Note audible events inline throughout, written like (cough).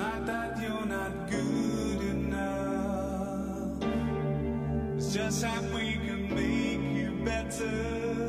not that you're not good enough. It's just that we can make you better.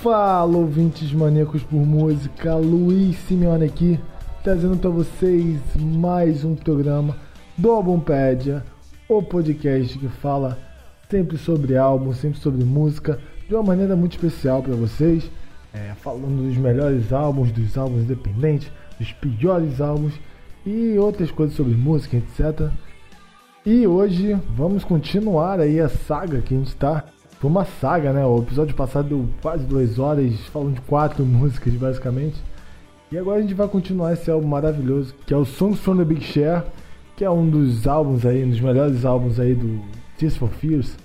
Fala, ouvintes maníacos por música, Luiz Simeone aqui, trazendo para vocês mais um programa do Albumpédia, o podcast que fala sempre sobre álbum, sempre sobre música, de uma maneira muito especial para vocês, é, falando dos melhores álbuns, dos álbuns independentes, dos piores álbuns e outras coisas sobre música, etc. E hoje vamos continuar aí a saga que a gente tá. Foi uma saga, né? O episódio passado deu quase duas horas, falando de quatro (laughs) músicas basicamente. E agora a gente vai continuar esse álbum maravilhoso, que é o Songs from the Big Share, que é um dos álbuns aí, um dos melhores álbuns aí do Tears for Fears,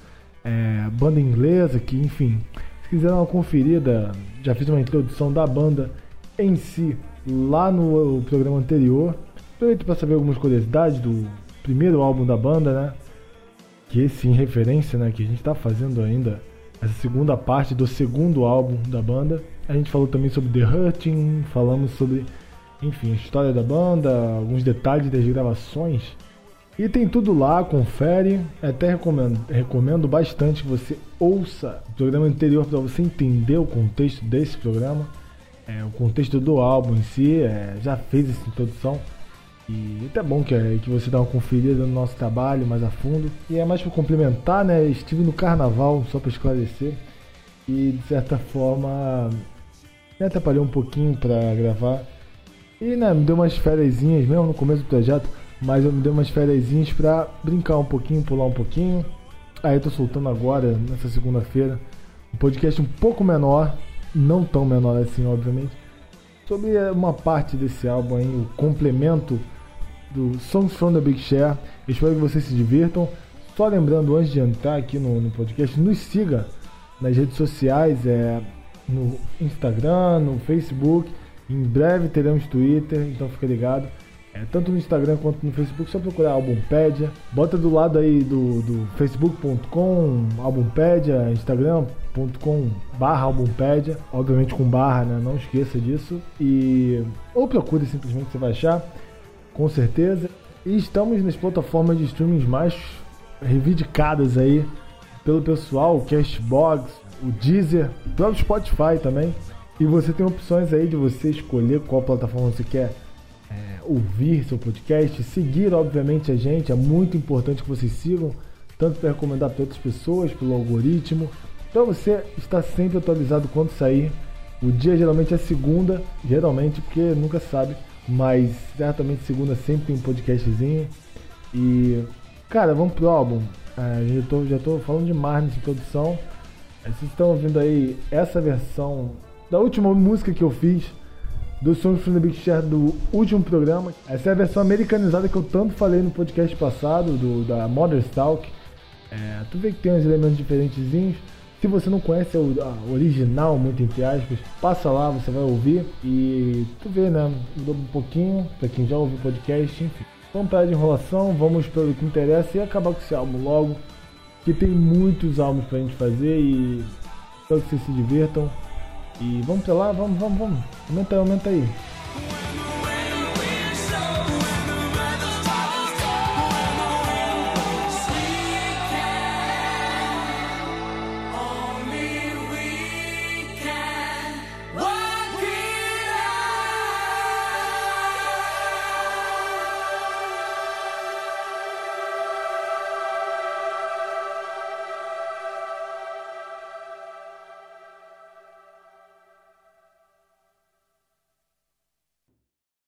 é, banda inglesa, que enfim, se quiser dar uma conferida, já fiz uma introdução da banda em si lá no programa anterior. Aproveito para saber algumas curiosidades do primeiro álbum da banda, né? Que esse em referência, né? Que a gente está fazendo ainda essa segunda parte do segundo álbum da banda. A gente falou também sobre The Hurting, falamos sobre, enfim, a história da banda, alguns detalhes das gravações. E tem tudo lá, confere. Até recomendo, recomendo bastante que você ouça o programa anterior para você entender o contexto desse programa, é, o contexto do álbum em si. É, já fez essa introdução. E até bom que, que você dá uma conferida no nosso trabalho mais a fundo. E é mais para complementar, né? Estive no carnaval, só para esclarecer. E de certa forma me atrapalhou um pouquinho para gravar. E né, me deu umas férias mesmo no começo do projeto. Mas eu me dei umas férias para brincar um pouquinho, pular um pouquinho. Aí eu tô soltando agora, nessa segunda-feira, um podcast um pouco menor. Não tão menor assim, obviamente. Sobre uma parte desse álbum aí, o complemento do Songs from the Big Share. Espero que vocês se divirtam. Só lembrando, antes de entrar aqui no, no podcast, nos siga nas redes sociais, é, no Instagram, no Facebook. Em breve teremos Twitter, então fica ligado. É, tanto no Instagram quanto no Facebook, só procurar Albumpédia. Bota do lado aí do, do facebook.com, Albumpédia, instagram.com barra Albumpédia, obviamente com barra, né? Não esqueça disso. E ou procure simplesmente, você vai achar com certeza. E estamos nas plataformas de streaming mais reivindicadas aí pelo pessoal, o Castbox, o Deezer, o Spotify também. E você tem opções aí de você escolher qual plataforma você quer é, ouvir seu podcast, seguir obviamente a gente, é muito importante que vocês sigam, tanto para recomendar para outras pessoas, pelo algoritmo, para você estar sempre atualizado quando sair. O dia geralmente é segunda, geralmente, porque nunca sabe mas certamente segunda sempre um podcastzinho. E, cara, vamos pro álbum. É, já, tô, já tô falando demais nessa introdução. Vocês estão ouvindo aí essa versão da última música que eu fiz do Songs from the Big Share do último programa. Essa é a versão americanizada que eu tanto falei no podcast passado, do, da Mother's Talk. É, tu vê que tem uns elementos diferentezinhos. Se você não conhece a original, muito entre aspas, passa lá, você vai ouvir e tu vê, né? Mudou um pouquinho, pra quem já ouviu o podcast, enfim. Vamos parar de enrolação, vamos pelo que interessa e acabar com esse álbum logo. Que tem muitos álbuns pra gente fazer e espero que vocês se divirtam. E vamos pra lá, vamos, vamos, vamos. Aumenta aí, aumenta aí.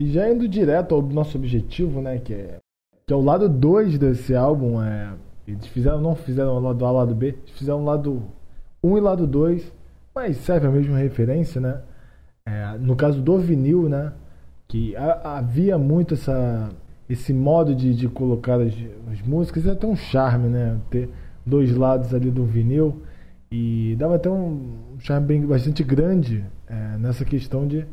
E já indo direto ao nosso objetivo, né, que é, que é o lado 2 desse álbum, é, eles fizeram, não fizeram o lado A lado B, eles fizeram o lado 1 um e lado 2, mas serve a mesma referência, né? É, no caso do vinil, né? Que a, havia muito essa, esse modo de, de colocar as, as músicas, é até um charme, né? Ter dois lados ali do vinil. E dava até um charme bem, bastante grande é, nessa questão de,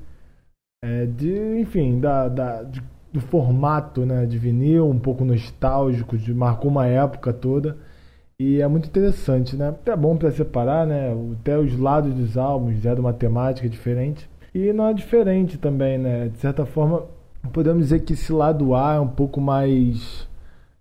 é, de enfim, da, da, de, do formato né, de vinil, um pouco nostálgico, de, marcou uma época toda. E é muito interessante, né? É bom para separar, né? Até os lados dos álbuns, já de uma temática diferente. E não é diferente também, né? De certa forma, podemos dizer que esse lado A é um pouco mais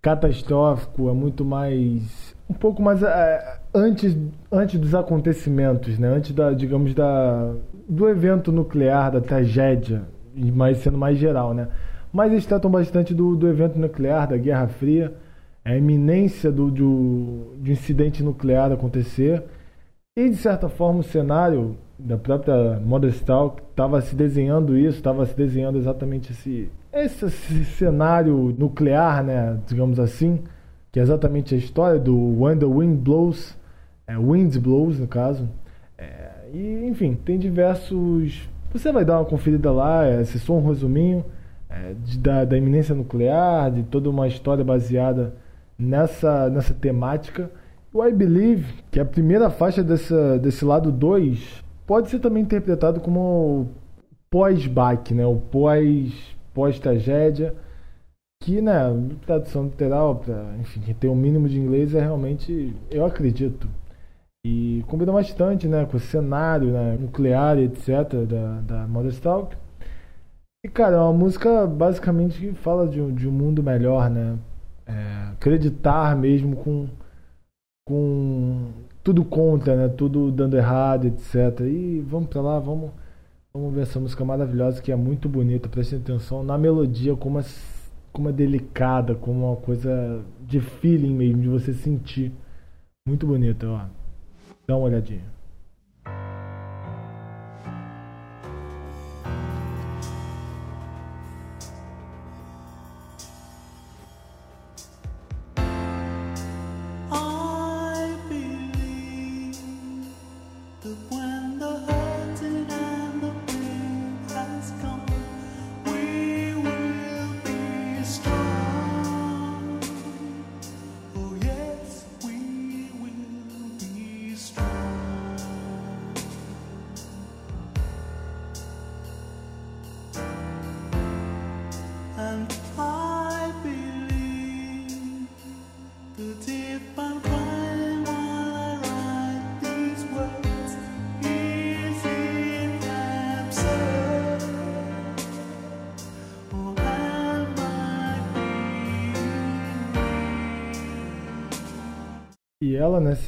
catastrófico, é muito mais. um pouco mais é, antes, antes dos acontecimentos, né? Antes da, digamos, da, do evento nuclear, da tragédia, mas sendo mais geral, né? Mas eles tratam bastante do, do evento nuclear, da Guerra Fria, a iminência do, do, um incidente nuclear acontecer. E, de certa forma, o cenário da própria Modest Talk estava se desenhando isso, estava se desenhando exatamente esse, esse, esse, cenário nuclear, né, digamos assim, que é exatamente a história do When the Wind Blows, é, Winds Blows no caso. É, e, enfim, tem diversos. Você vai dar uma conferida lá, é, esse som um resuminho é, de, da, da iminência nuclear, de toda uma história baseada nessa, nessa temática. O I Believe, que é a primeira faixa dessa, desse lado 2, pode ser também interpretado como pós-back, né? o pós, pós-tragédia, que, né, tradução literal, para enfim, ter um mínimo de inglês é realmente, eu acredito. E combina bastante né, com o cenário né, nuclear, etc., da, da Mother Stalk. E, cara, é uma música basicamente que fala de um, de um mundo melhor, né? É, acreditar mesmo com, com tudo contra, né? Tudo dando errado, etc. E vamos pra lá, vamos, vamos ver essa música maravilhosa que é muito bonita. Prestem atenção na melodia, como é, como é delicada, como uma coisa de feeling mesmo, de você sentir. Muito bonita, ó. Dá uma olhadinha.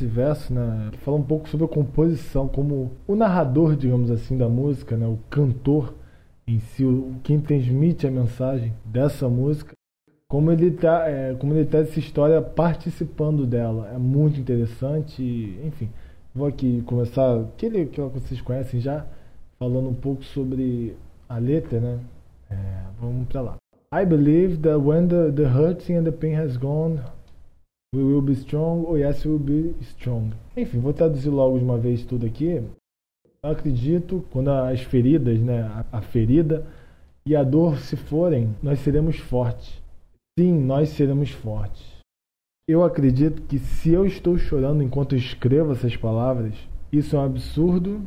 Nesse verso, né, fala um pouco sobre a composição, como o narrador, digamos assim, da música, né, o cantor em si, o, quem transmite a mensagem dessa música, como ele tá, é, como ele tá essa história participando dela. É muito interessante, enfim. Vou aqui começar, aquele que vocês conhecem já, falando um pouco sobre a letra, né? É, vamos para lá. I believe that when the, the hurting and the pain has gone, We will be strong ou Yes, we will be strong. Enfim, vou traduzir logo de uma vez tudo aqui. Eu acredito quando as feridas, né, a, ferida e a dor se forem, nós seremos fortes. Sim, nós seremos fortes. Eu acredito que se eu estou chorando enquanto escrevo essas palavras, isso é um absurdo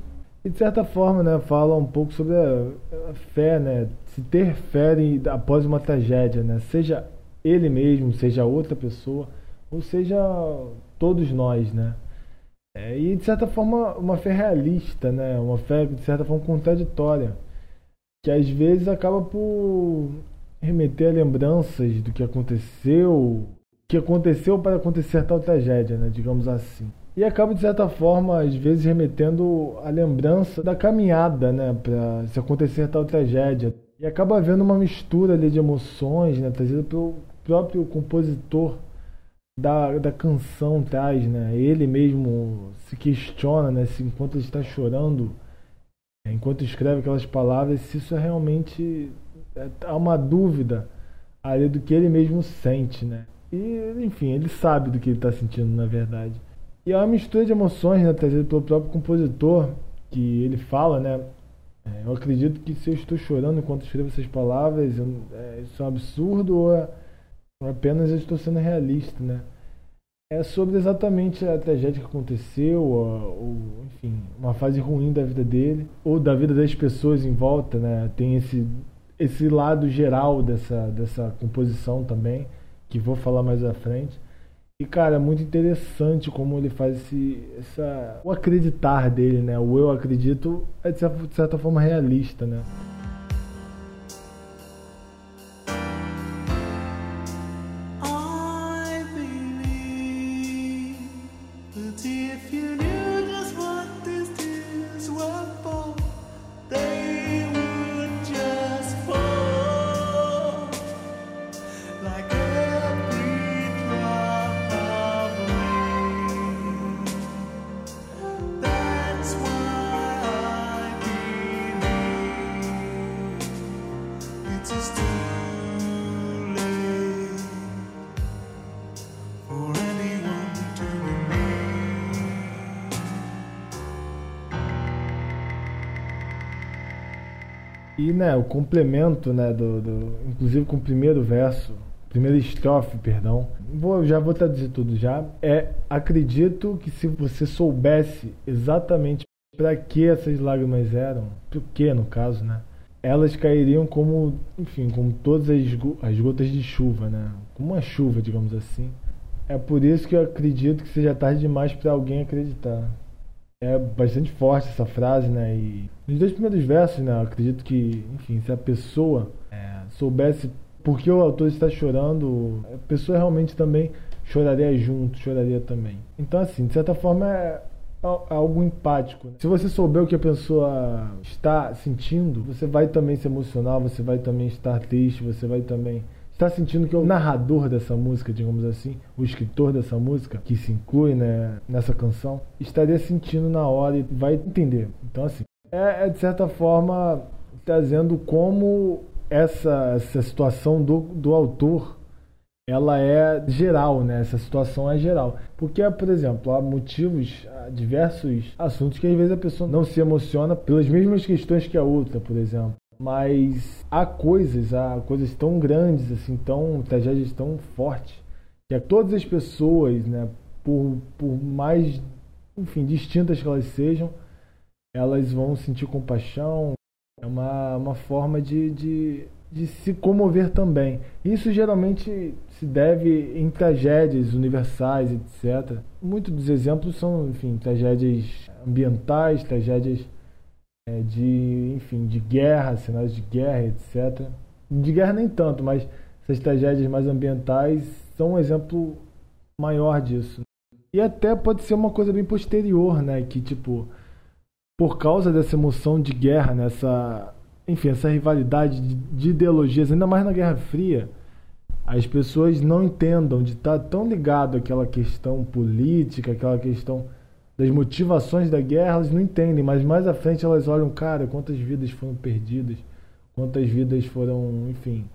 e de certa forma, né, fala um pouco sobre a fé, né, se ter fé após uma tragédia, né, seja ele mesmo, seja outra pessoa ou seja, todos nós, né? É, e de certa forma uma fé realista, né? Uma fé de certa forma contraditória, que às vezes acaba por remeter a lembranças do que aconteceu, que aconteceu para acontecer tal tragédia, né? Digamos assim. E acaba de certa forma às vezes remetendo a lembrança da caminhada, né? Para se acontecer tal tragédia. E acaba havendo uma mistura ali de emoções, né? Trazida pelo próprio compositor da, da canção traz, né? Ele mesmo se questiona, né? Se enquanto está chorando, é, enquanto escreve aquelas palavras, se isso é realmente é, há uma dúvida ali do que ele mesmo sente, né? E enfim, ele sabe do que ele está sentindo na verdade. E é uma mistura de emoções, né? Trazida pelo próprio compositor, que ele fala, né? É, eu acredito que se eu estou chorando enquanto escrevo essas palavras, eu, é, isso é um absurdo ou, é, apenas eu estou sendo realista, né? É sobre exatamente a tragédia que aconteceu, ou, enfim, uma fase ruim da vida dele, ou da vida das pessoas em volta, né? Tem esse, esse lado geral dessa, dessa composição também, que vou falar mais à frente. E, cara, é muito interessante como ele faz esse, essa, o acreditar dele, né? O eu acredito é, de certa forma, realista, né? Né, o complemento, né, do, do- inclusive com o primeiro verso, primeira estrofe, perdão, vou, já vou traduzir tudo já, é, acredito que se você soubesse exatamente para que essas lágrimas eram, por que no caso, né, elas cairiam como, enfim, como todas as, as gotas de chuva, né, como uma chuva, digamos assim. É por isso que eu acredito que seja tarde demais para alguém acreditar. É bastante forte essa frase, né? E nos dois primeiros versos, né? Eu acredito que, enfim, se a pessoa é, soubesse por que o autor está chorando, a pessoa realmente também choraria junto, choraria também. Então, assim, de certa forma é al- algo empático. né? Se você souber o que a pessoa está sentindo, você vai também se emocionar, você vai também estar triste, você vai também está sentindo que o narrador dessa música, digamos assim, o escritor dessa música, que se inclui né, nessa canção, estaria sentindo na hora e vai entender. Então, assim, é, é, de certa forma trazendo como essa, essa situação do, do autor ela é geral, né? Essa situação é geral. Porque, por exemplo, há motivos, há diversos assuntos que às vezes a pessoa não se emociona pelas mesmas questões que a outra, por exemplo. Mas há coisas, há coisas tão grandes, assim, tão tragédias tão fortes, que todas as pessoas, né, por, por mais, enfim, distintas que elas sejam, elas vão sentir compaixão. É uma, uma forma de, de, de se comover também. Isso geralmente se deve em tragédias universais, etc. Muitos dos exemplos são, enfim, tragédias ambientais, tragédias de, enfim, de guerra, cenários de guerra, etc. De guerra nem tanto, mas essas tragédias mais ambientais são um exemplo maior disso. E até pode ser uma coisa bem posterior, né? Que tipo, por causa dessa emoção de guerra, nessa, enfim, essa rivalidade de, de ideologias, ainda mais na Guerra Fria, as pessoas não entendam de estar tão ligado àquela questão política, aquela questão das motivações da guerra, elas não entendem, mas mais à frente elas olham, cara, quantas vidas foram perdidas, quantas vidas foram, enfim,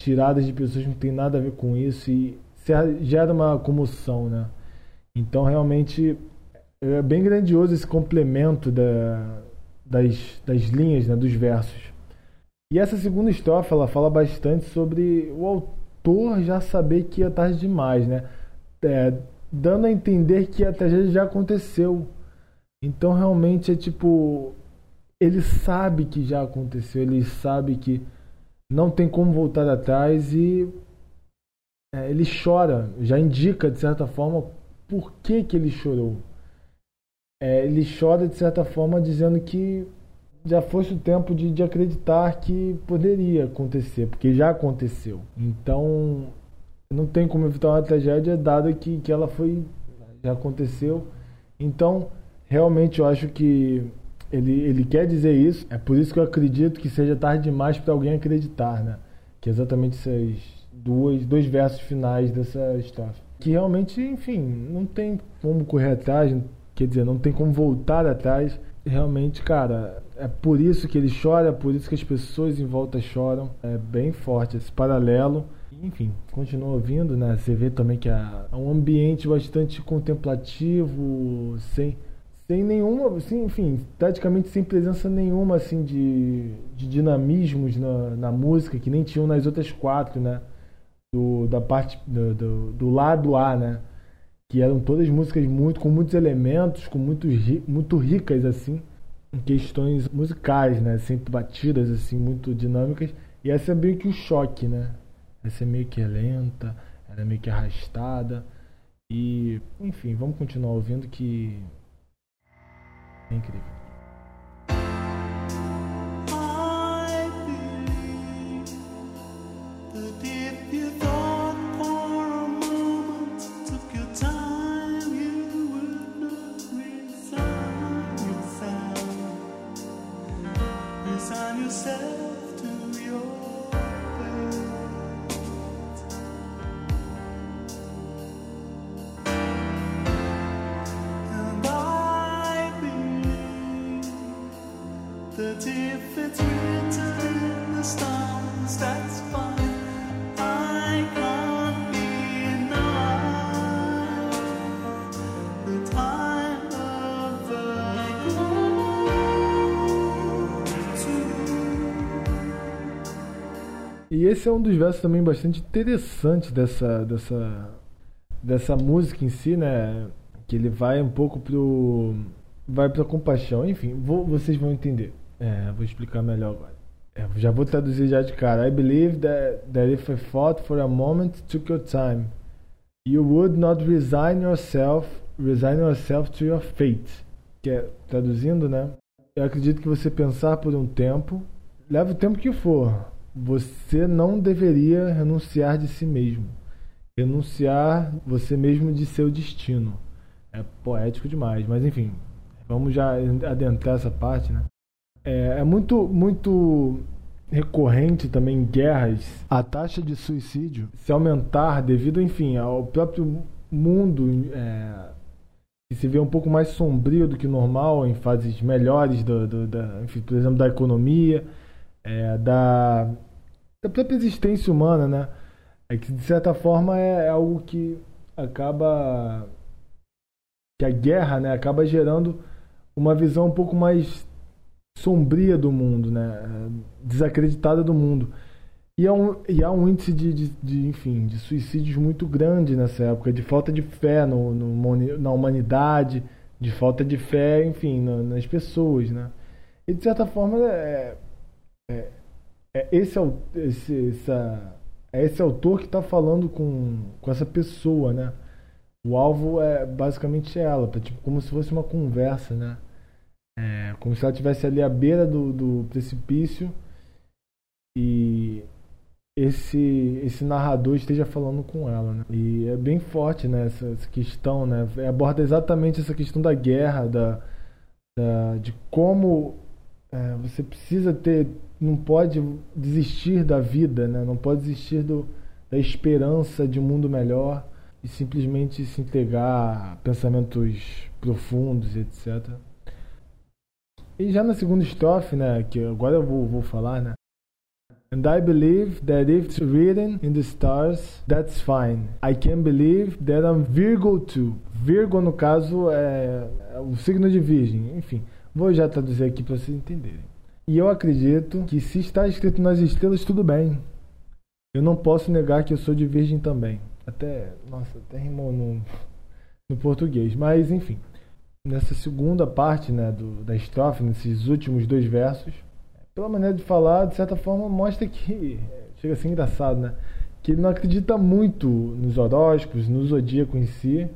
tiradas de pessoas que não tem nada a ver com isso e gera uma comoção, né? Então realmente é bem grandioso esse complemento da, das, das linhas, né, dos versos. E essa segunda estrofe, ela fala bastante sobre o autor já saber que é tarde demais, né? É, dando a entender que a tragédia já aconteceu. Então realmente é tipo ele sabe que já aconteceu, ele sabe que não tem como voltar atrás e é, ele chora, já indica de certa forma por que, que ele chorou. É, ele chora de certa forma dizendo que já fosse o tempo de, de acreditar que poderia acontecer, porque já aconteceu. Então não tem como evitar uma tragédia dado que, que ela foi já aconteceu. Então realmente eu acho que ele, ele quer dizer isso. É por isso que eu acredito que seja tarde demais para alguém acreditar, né? Que é exatamente essas duas dois versos finais dessa estrofe. Que realmente, enfim, não tem como correr atrás, quer dizer, não tem como voltar atrás. Realmente, cara, é por isso que ele chora, é por isso que as pessoas em volta choram. É bem forte esse paralelo. Enfim, continua ouvindo, né? Você vê também que é um ambiente bastante contemplativo, sem, sem nenhuma, assim, enfim, praticamente sem presença nenhuma assim de, de dinamismos na, na música que nem tinham nas outras quatro, né? Do, da parte do, do, do lado A, né? Que eram todas músicas muito com muitos elementos, com muito, muito ricas assim, em questões musicais, né? Sempre batidas assim, muito dinâmicas. E essa é meio que o choque, né? Essa é meio que lenta, ela é meio que arrastada. E, enfim, vamos continuar ouvindo que é incrível. E esse é um dos versos também bastante interessantes dessa, dessa, dessa música em si, né? Que ele vai um pouco pro. Vai pra compaixão. Enfim, vou, vocês vão entender. É, vou explicar melhor agora. É, já vou traduzir já de cara. I believe that, that if I fought for a moment, took your time, you would not resign yourself, resign yourself to your fate. Que é, traduzindo, né? Eu acredito que você pensar por um tempo, leva o tempo que for, você não deveria renunciar de si mesmo. Renunciar você mesmo de seu destino. É poético demais, mas enfim, vamos já adentrar essa parte, né? É, é muito, muito recorrente também em guerras a taxa de suicídio se aumentar devido, enfim, ao próprio mundo é, que se vê um pouco mais sombrio do que normal em fases melhores, do, do, da, enfim, por exemplo, da economia, é, da, da própria existência humana, né? É que de certa forma é, é algo que acaba que a guerra, né, acaba gerando uma visão um pouco mais sombria do mundo, né, desacreditada do mundo. E há um, e há um índice de, de, de, enfim, de suicídios muito grande nessa época, de falta de fé no, no na humanidade, de falta de fé, enfim, na, nas pessoas, né? E de certa forma é, é, é esse, esse, essa, é esse autor que está falando com, com essa pessoa, né? O alvo é basicamente ela, tá, tipo, como se fosse uma conversa, né? É, como se ela estivesse ali à beira do, do precipício e esse esse narrador esteja falando com ela, né? E é bem forte, né? Essa, essa questão, né? Aborda exatamente essa questão da guerra, da, da de como é, você precisa ter, não pode desistir da vida, né? Não pode desistir do, da esperança de um mundo melhor e simplesmente se entregar a pensamentos profundos, etc. E já na segunda estrofe, né, que agora eu vou, vou falar, né? And I believe that if it's written in the stars, that's fine. I can believe that I'm Virgo too. Virgo, no caso, é, é o signo de Virgem. Enfim, vou já traduzir aqui para vocês entenderem. E eu acredito que se está escrito nas estrelas, tudo bem. Eu não posso negar que eu sou de Virgem também. Até, nossa, até rimou no, no português. Mas, enfim, nessa segunda parte né, do, da estrofe, nesses últimos dois versos, pela maneira de falar, de certa forma, mostra que. Chega a ser engraçado, né? Que ele não acredita muito nos horóscopos, no zodíaco em si,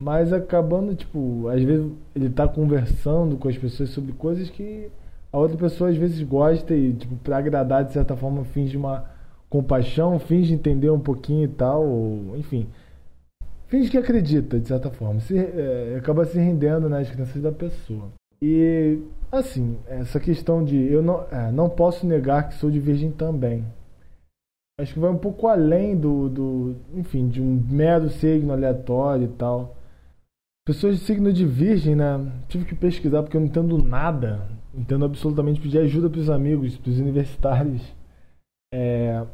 mas acabando, tipo, às vezes ele tá conversando com as pessoas sobre coisas que a outra pessoa às vezes gosta e, tipo, pra agradar, de certa forma, finge uma compaixão, finge entender um pouquinho e tal, ou, enfim. Finge que acredita, de certa forma. Se, é, acaba se rendendo nas né, crenças da pessoa. E assim, essa questão de eu não, é, não posso negar que sou de virgem também. Acho que vai um pouco além do, do, enfim, de um mero signo aleatório e tal. Pessoas de signo de virgem, né? Tive que pesquisar porque eu não entendo nada. Entendo absolutamente pedir ajuda para os amigos, para os universitários. É,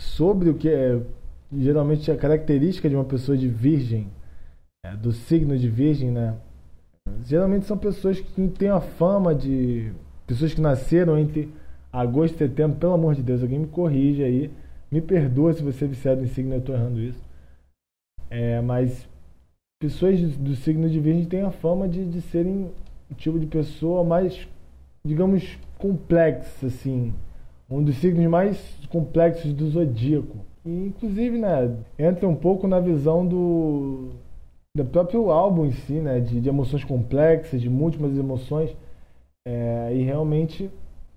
sobre o que é geralmente a característica de uma pessoa de virgem, é, do signo de virgem, né? Geralmente são pessoas que têm a fama de. pessoas que nasceram entre agosto e setembro. Pelo amor de Deus, alguém me corrige aí. Me perdoa se você é viciado em signo, eu estou errando isso. É, mas pessoas do signo de Virgem têm a fama de, de serem o tipo de pessoa mais, digamos, complexa, assim. Um dos signos mais complexos do zodíaco. E, inclusive, né, entra um pouco na visão do, do próprio álbum em si, né, de, de emoções complexas, de múltiplas emoções. É, e realmente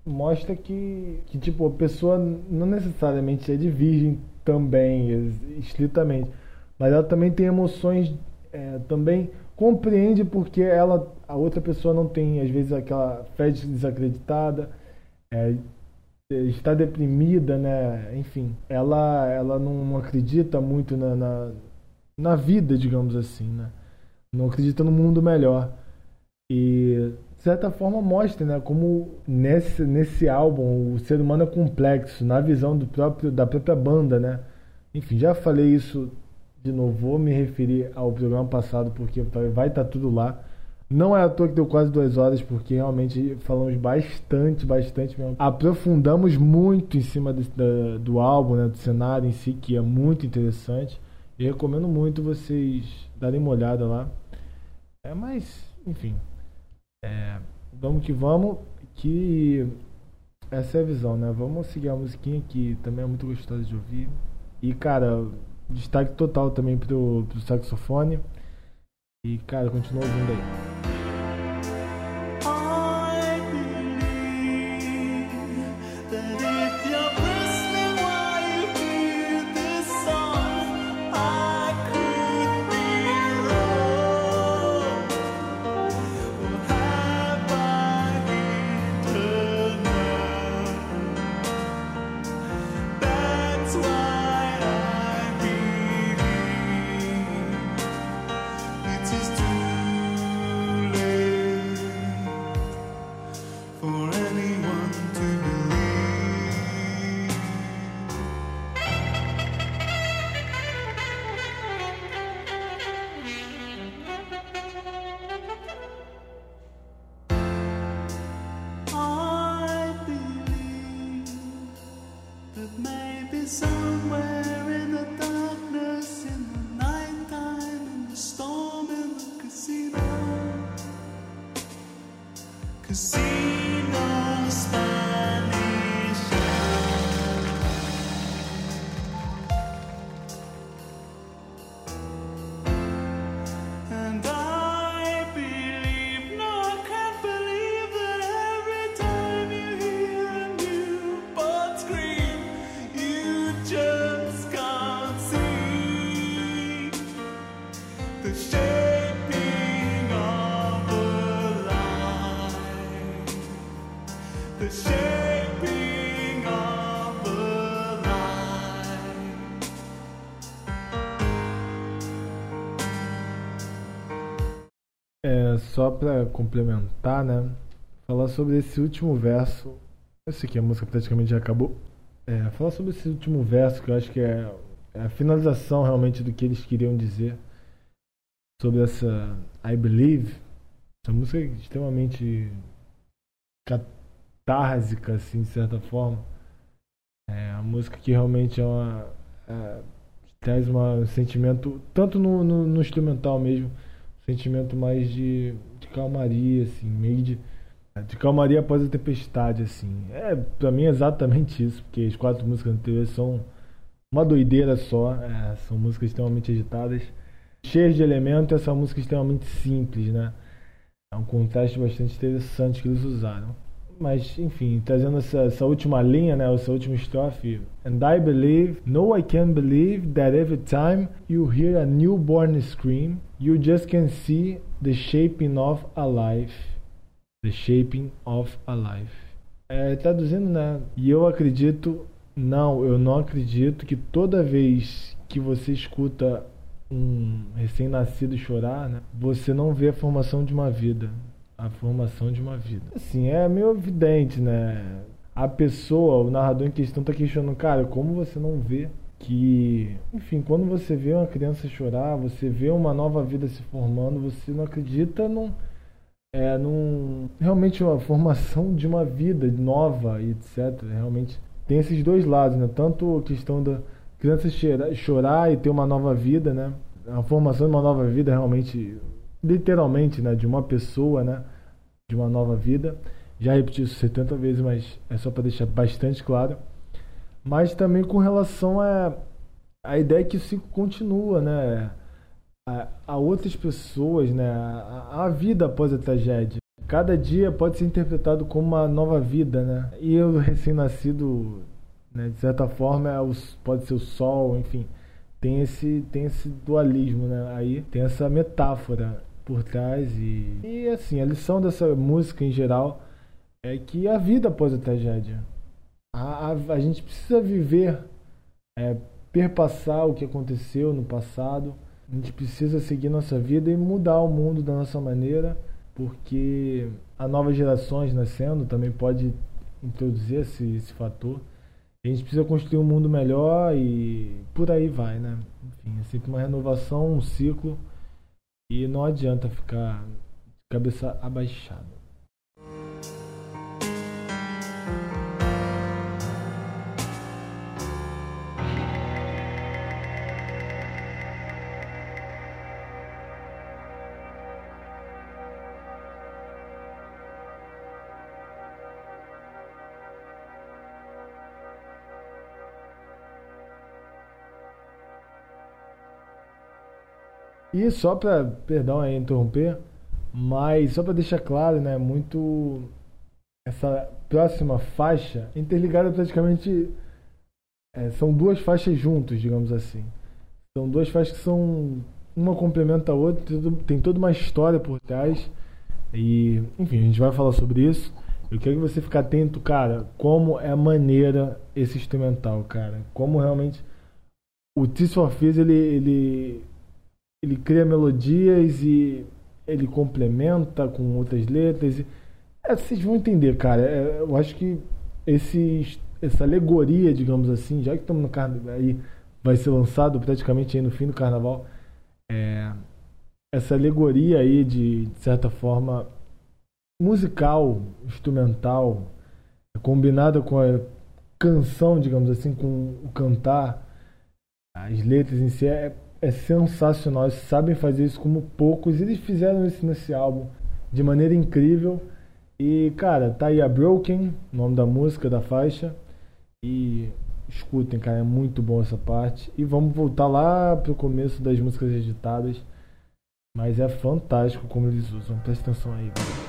mostra que, que, tipo, a pessoa não necessariamente é de virgem também, estritamente. Mas ela também tem emoções, é, também compreende porque ela, a outra pessoa não tem, às vezes, aquela fé desacreditada, é, está deprimida, né? Enfim, ela, ela não acredita muito na, na, na vida, digamos assim, né? Não acredita no mundo melhor. E de certa forma mostra, né, como nesse, nesse álbum o ser humano é complexo, na visão do próprio da própria banda, né? Enfim, já falei isso de novo, vou me referir ao programa passado porque vai estar tá tudo lá. Não é à toa que deu quase duas horas, porque realmente falamos bastante, bastante mesmo. Aprofundamos muito em cima do, da, do álbum, né, do cenário em si, que é muito interessante. E recomendo muito vocês darem uma olhada lá. É, mas, enfim. É, vamos que vamos, que essa é a visão, né? Vamos seguir a musiquinha que também é muito gostosa de ouvir. E, cara, destaque total também pro, pro saxofone. E, cara, continua ouvindo aí. Só para complementar, né? Falar sobre esse último verso. Esse aqui a música praticamente já acabou. É, falar sobre esse último verso que eu acho que é, é a finalização realmente do que eles queriam dizer sobre essa I Believe. Essa música é extremamente catársica, assim, de certa forma. É uma música que realmente é uma. É, traz um sentimento, tanto no, no, no instrumental mesmo, sentimento mais de, de calmaria, assim, meio de, de calmaria após a tempestade, assim. É, pra mim é exatamente isso, porque as quatro músicas anteriores são uma doideira só, é, são músicas extremamente agitadas, cheias de elementos, essa música é extremamente simples, né? É um contraste bastante interessante que eles usaram. Mas, enfim, trazendo essa, essa última linha, né, essa última estrofe. And I believe, no I can believe that every time you hear a newborn scream, you just can see the shaping of a life. The shaping of a life. É, traduzindo, né? E eu acredito, não, eu não acredito que toda vez que você escuta um recém-nascido chorar, né, você não vê a formação de uma vida a formação de uma vida. Assim, é meio evidente, né? A pessoa, o narrador em questão está questionando, cara, como você não vê que, enfim, quando você vê uma criança chorar, você vê uma nova vida se formando, você não acredita num, é num, realmente uma formação de uma vida nova e etc. Realmente tem esses dois lados, né? Tanto a questão da criança chorar e ter uma nova vida, né? A formação de uma nova vida realmente, literalmente, né? De uma pessoa, né? De uma nova vida. Já repeti isso 70 vezes, mas é só para deixar bastante claro. Mas também com relação a, a ideia que isso continua, né? A, a outras pessoas, né? A, a vida após a tragédia. Cada dia pode ser interpretado como uma nova vida, né? E eu recém-nascido, né, de certa forma, é pode ser o sol, enfim, tem esse tem esse dualismo, né? Aí tem essa metáfora por trás e e assim a lição dessa música em geral é que a vida após a tragédia, a, a, a gente precisa viver, é, perpassar o que aconteceu no passado. A gente precisa seguir nossa vida e mudar o mundo da nossa maneira porque a novas gerações nascendo também pode introduzir esse, esse fator. A gente precisa construir um mundo melhor e por aí vai, né? Enfim, é sempre uma renovação, um ciclo e não adianta ficar cabeça abaixada. E só para, perdão aí interromper, mas só para deixar claro, né, muito essa próxima faixa interligada praticamente é, são duas faixas juntos, digamos assim. São duas faixas que são uma complementa a outra, tem toda uma história por trás. E, enfim, a gente vai falar sobre isso. Eu quero que você fique atento, cara, como é maneira esse instrumental, cara. Como realmente o Tears for Fears, ele, ele ele cria melodias e ele complementa com outras letras. É, vocês vão entender, cara. É, eu acho que esse, essa alegoria, digamos assim, já que estamos no carnaval, aí vai ser lançado praticamente aí no fim do carnaval, é, essa alegoria aí de, de certa forma musical, instrumental, combinada com a canção, digamos assim, com o cantar, as letras em si, é, é sensacional. Eles sabem fazer isso como poucos. Eles fizeram isso nesse álbum de maneira incrível. E, cara, tá aí a Broken, nome da música, da faixa. E escutem, cara, é muito bom essa parte. E vamos voltar lá pro começo das músicas editadas. Mas é fantástico como eles usam. Presta atenção aí, galera.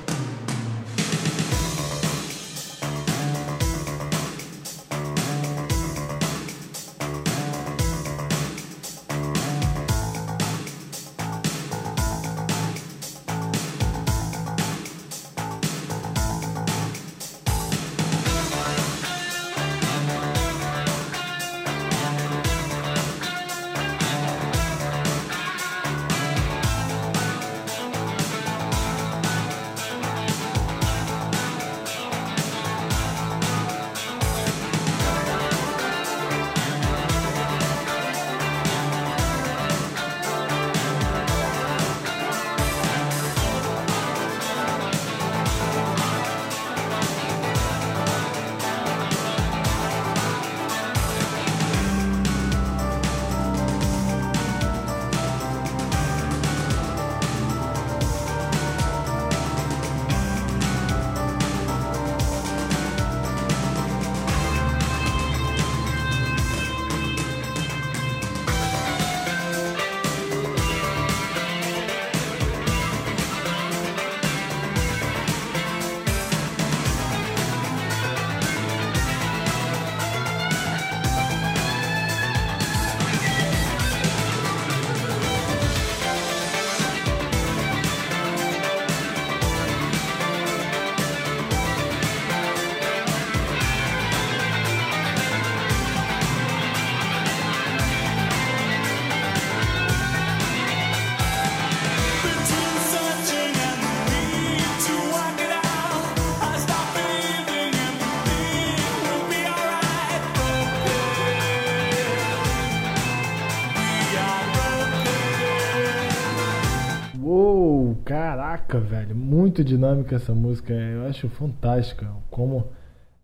Muito dinâmica essa música. Eu acho fantástica. Como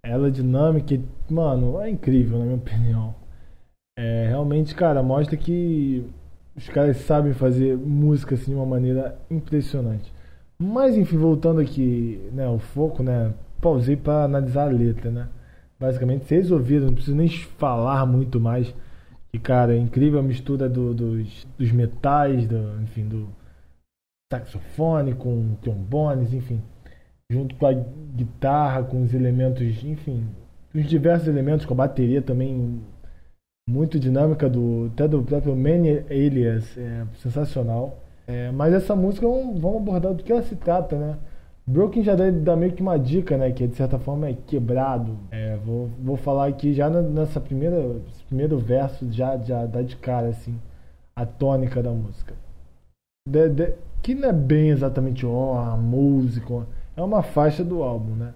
ela é dinâmica. e, Mano, é incrível, na minha opinião. É, realmente, cara, mostra que os caras sabem fazer música assim de uma maneira impressionante. Mas enfim, voltando aqui, né, o foco, né, pausei para analisar a letra, né? Basicamente, vocês ouviram, não preciso nem falar muito mais. E cara, é incrível a mistura do- dos, dos metais, do, enfim, do saxofone com trombones, enfim, junto com a guitarra, com os elementos, enfim, os diversos elementos, com a bateria também muito dinâmica do até do próprio Many Alias, é sensacional. É, mas essa música vamos abordar do que ela se trata, né? Broken já dá, meio que uma dica, né? Que de certa forma é quebrado. É, vou, vou falar aqui já nessa primeira primeiro verso já já dá de cara assim a tônica da música. Que não é bem exatamente ó, a música, é uma faixa do álbum, né?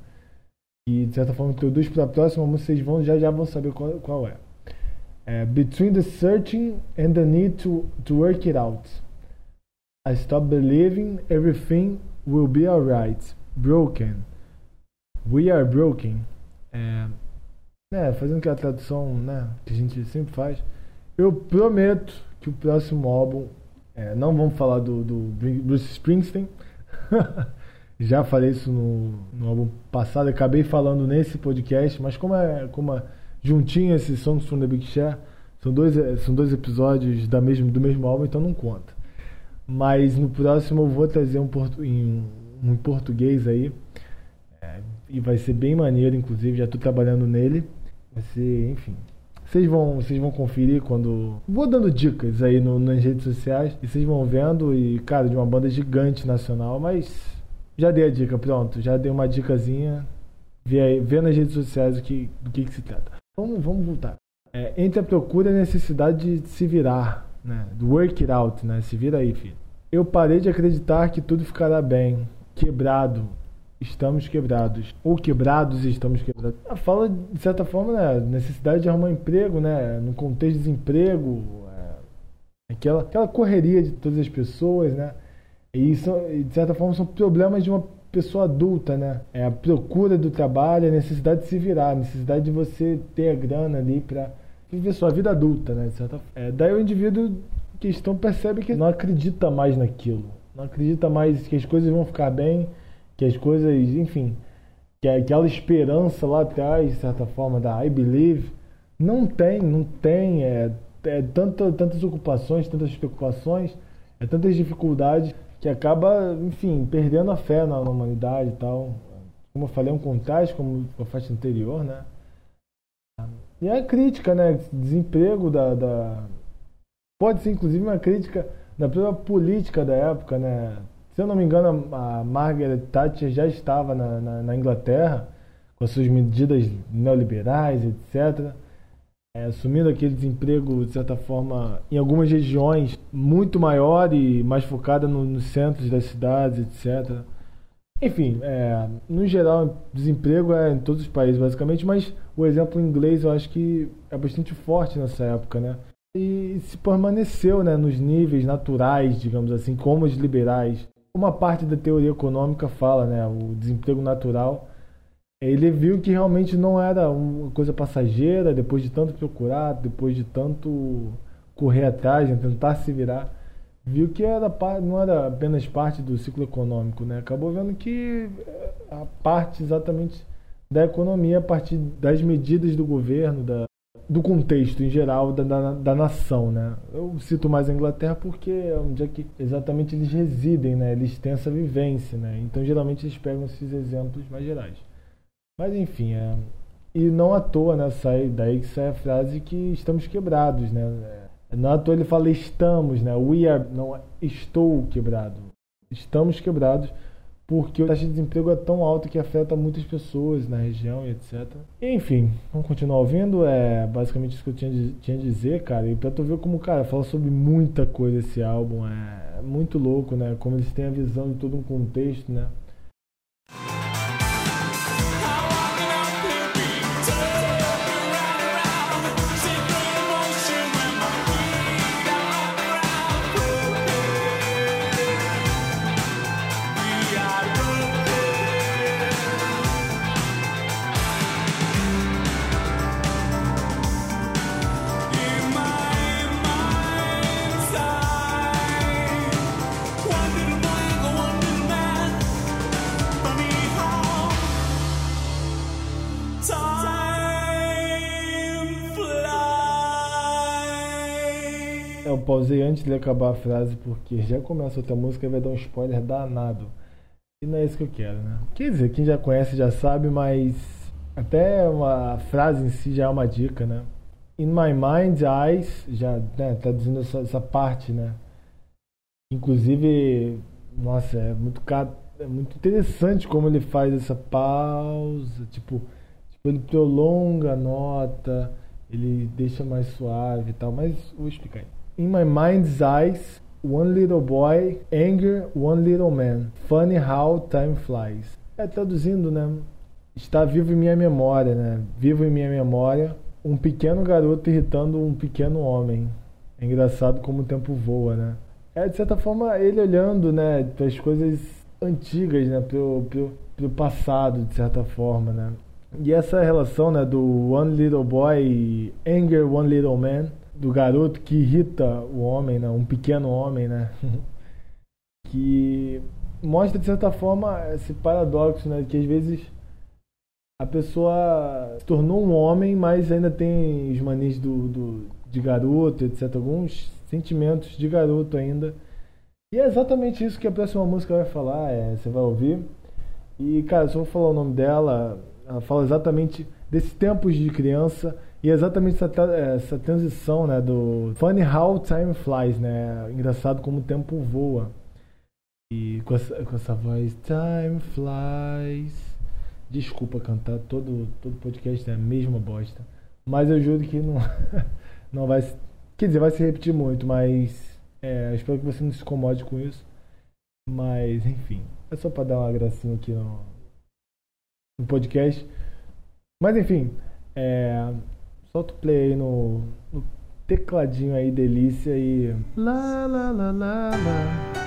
E de certa forma introduz para a próxima música, vocês vão já já vão saber qual, qual é. É, Between the searching and the need to, to work it out. I stop believing everything will be alright. Broken. We are broken. É, né, fazendo aquela tradução né, que a gente sempre faz. Eu prometo que o próximo álbum. É, não vamos falar do, do Bruce Springsteen. (laughs) Já falei isso no, no álbum passado, acabei falando nesse podcast, mas como é, como é juntinho esses Songs from the Big Share, são dois, eh, são dois episódios da mesmo, do mesmo álbum, então não conta. Mas no próximo eu vou trazer um, portu, um português aí, é, e vai ser bem maneiro, inclusive, já estou trabalhando nele. Vai ser, enfim. Vocês vão, vocês vão conferir quando. Vou dando dicas aí no, nas redes sociais. E vocês vão vendo. E, cara, de uma banda gigante nacional. Mas já dei a dica, pronto. Já dei uma dicasinha. Vê, aí, vê nas redes sociais o que, do que, que se trata. Vamos, vamos voltar. É, entre a procura e a necessidade de se virar. Né? Do work it out, né? Se vira aí, filho. Eu parei de acreditar que tudo ficará bem. Quebrado estamos quebrados. Ou quebrados estamos quebrados. Ah, Fala, de certa forma, né, necessidade de arrumar emprego, né? No contexto de desemprego. É, aquela, aquela correria de todas as pessoas, né? E isso, de certa forma, são problemas de uma pessoa adulta, né? É a procura do trabalho, a necessidade de se virar, a necessidade de você ter a grana ali para viver sua vida adulta, né? De certa, é, daí o indivíduo em questão percebe que não acredita mais naquilo. Não acredita mais que as coisas vão ficar bem, que as coisas, enfim, que aquela esperança lá atrás, de certa forma, da I believe, não tem, não tem, é, é tanta, tantas ocupações, tantas preocupações, é tantas dificuldades que acaba, enfim, perdendo a fé na, humanidade e tal. Como eu falei, é um contraste como a faixa anterior, né? E a crítica, né? Desemprego da, da... Pode ser, inclusive, uma crítica da própria política da época, né? Se eu não me engano, a Margaret Thatcher já estava na, na, na Inglaterra com as suas medidas neoliberais, etc. É, assumindo aquele desemprego, de certa forma, em algumas regiões muito maior e mais focada no, nos centros das cidades, etc. Enfim, é, no geral, desemprego é em todos os países, basicamente, mas o exemplo inglês eu acho que é bastante forte nessa época, né? E se permaneceu né, nos níveis naturais, digamos assim, como os liberais. Uma parte da teoria econômica fala, né, o desemprego natural. Ele viu que realmente não era uma coisa passageira, depois de tanto procurar, depois de tanto correr atrás, né, tentar se virar, viu que era, não era apenas parte do ciclo econômico, né? Acabou vendo que a parte exatamente da economia a partir das medidas do governo, da, do contexto em geral da, da, da, nação, né? Eu cito mais a Inglaterra porque é onde é que exatamente eles residem, né? Eles têm essa vivência, né? Então geralmente eles pegam esses exemplos mais gerais. Mas enfim, é... e não à toa, né? Sai daí que sai a frase que estamos quebrados, né? Não à toa ele fala estamos, né? We are, não estou quebrado. Estamos quebrados porque a taxa de desemprego é tão alta que afeta muitas pessoas na região e etc. Enfim, vamos continuar ouvindo. É basicamente isso que eu tinha, tinha a dizer, cara. E pra tu ver como, cara, fala sobre muita coisa esse álbum. É muito louco, né? Como eles têm a visão de todo um contexto, né? Pausei antes de acabar a frase porque já começa outra música e vai dar um spoiler danado. E não é isso que eu quero, né? Quer dizer, quem já conhece já sabe, mas até uma frase em si já é uma dica, né? In my mind's eyes, já né, traduzindo essa, essa parte, né? Inclusive, nossa, é muito, é muito interessante como ele faz essa pausa, tipo, tipo ele prolonga a nota, ele deixa mais suave e tal, mas vou explicar aí. In my mind's eyes, one little boy, anger, one little man. Funny how time flies. É traduzindo, né? Está vivo em minha memória, né? Vivo em minha memória um pequeno garoto irritando um pequeno homem. É engraçado como o tempo voa, né? É, de certa forma, ele olhando, né, para as coisas antigas, né, pro, pro, pro passado, de certa forma, né? E essa relação, né, do One Little Boy Anger One Little Man, do garoto que irrita o homem, né, um pequeno homem, né? (laughs) que mostra, de certa forma, esse paradoxo, né, que às vezes a pessoa se tornou um homem, mas ainda tem os manis do, do, de garoto, etc. Alguns sentimentos de garoto ainda. E é exatamente isso que a próxima música vai falar, é, você vai ouvir. E, cara, só vou falar o nome dela, ela fala exatamente desses tempos de criança e exatamente essa, essa transição, né, do Funny How Time Flies, né, engraçado como o tempo voa. E com essa, com essa voz, Time Flies. Desculpa cantar, todo, todo podcast é a mesma bosta. Mas eu juro que não, (laughs) não vai Quer dizer, vai se repetir muito, mas é, espero que você não se incomode com isso. Mas, enfim, é só para dar uma gracinha aqui no, no podcast. Mas, enfim, é, solta o play aí no, no tecladinho aí, delícia e. Lá, lá, lá, lá, lá.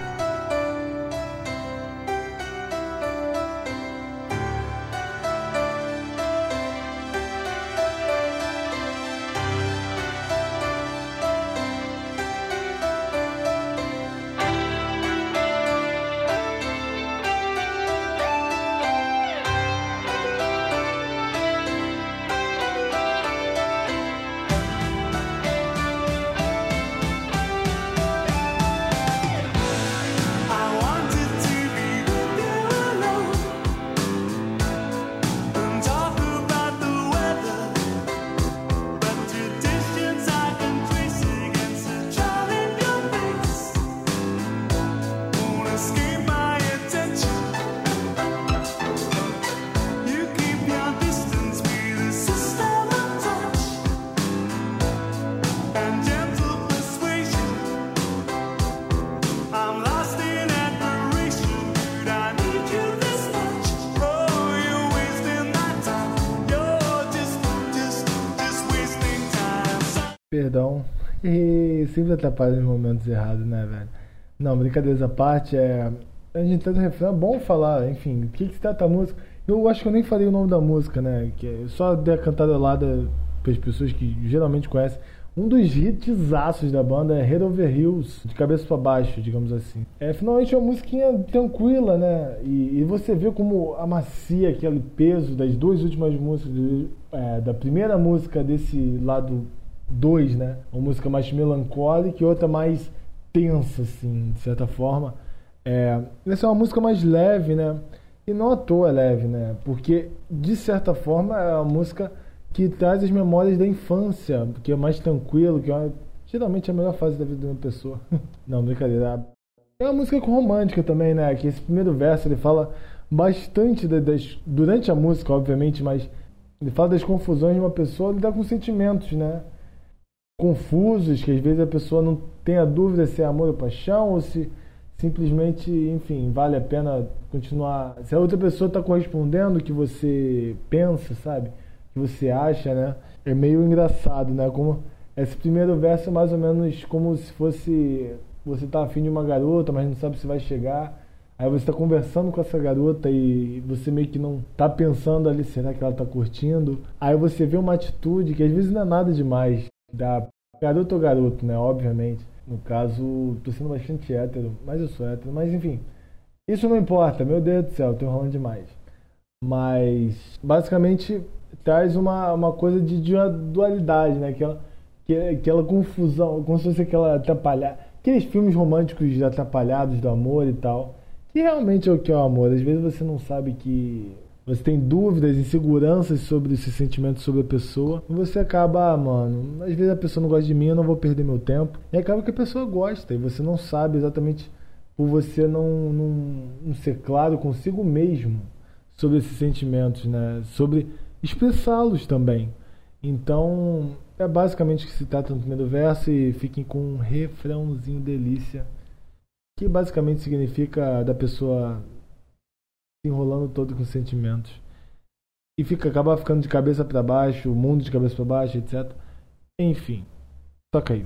Sempre atrapalha nos momentos errados, né, velho? Não, brincadeiras à parte, é. A gente tá no refrão, é bom falar, enfim, o que, que se trata a música. Eu acho que eu nem falei o nome da música, né? Que é só dei a cantarolada para as pessoas que geralmente conhecem. Um dos hitsaços da banda é Head Over Hills, de cabeça para baixo, digamos assim. É finalmente uma musiquinha tranquila, né? E, e, você vê como amacia aquele peso das duas últimas músicas, é, da primeira música desse lado dois, né? Uma música mais melancólica e outra mais tensa, assim, de certa forma. É, essa é uma música mais leve, né? E não à toa é leve, né? Porque, de certa forma, é uma música que traz as memórias da infância, que é mais tranquilo, que é uma, geralmente é a melhor fase da vida de uma pessoa. (laughs) não, brincadeira. É uma música romântica também, né? Que esse primeiro verso ele fala bastante das, durante a música, obviamente, mas ele fala das confusões de uma pessoa lidar com sentimentos, né? Confusos, que às vezes a pessoa não tem a dúvida se é amor ou paixão ou se simplesmente, enfim, vale a pena continuar. Se a outra pessoa está correspondendo o que você pensa, sabe? O que você acha, né? É meio engraçado, né? Como esse primeiro verso é mais ou menos como se fosse você tá afim de uma garota, mas não sabe se vai chegar. Aí você está conversando com essa garota e você meio que não tá pensando ali, será que ela tá curtindo? Aí você vê uma atitude que às vezes não é nada demais da garoto ou garoto, né? Obviamente. No caso, tô sendo bastante hétero, mas eu sou hétero, mas enfim. Isso não importa, meu Deus do céu, tô enrolando demais. Mas basicamente traz uma, uma coisa de dualidade, né? Que, ela, que, aquela confusão, como se fosse aquela atrapalhar. Aqueles filmes românticos atrapalhados do amor e tal. Que realmente é o que é o amor. Às vezes você não sabe que. Você tem dúvidas, inseguranças sobre esse sentimento sobre a pessoa. E você acaba, ah, mano, às vezes a pessoa não gosta de mim, eu não vou perder meu tempo. E acaba que a pessoa gosta. E você não sabe exatamente por você não, não, não ser claro consigo mesmo sobre esses sentimentos, né? Sobre expressá-los também. Então, é basicamente o que se trata no primeiro verso e fiquem com um refrãozinho delícia, que basicamente significa da pessoa enrolando todo com sentimentos. E fica acaba ficando de cabeça para baixo, o mundo de cabeça para baixo, etc. Enfim, toca aí.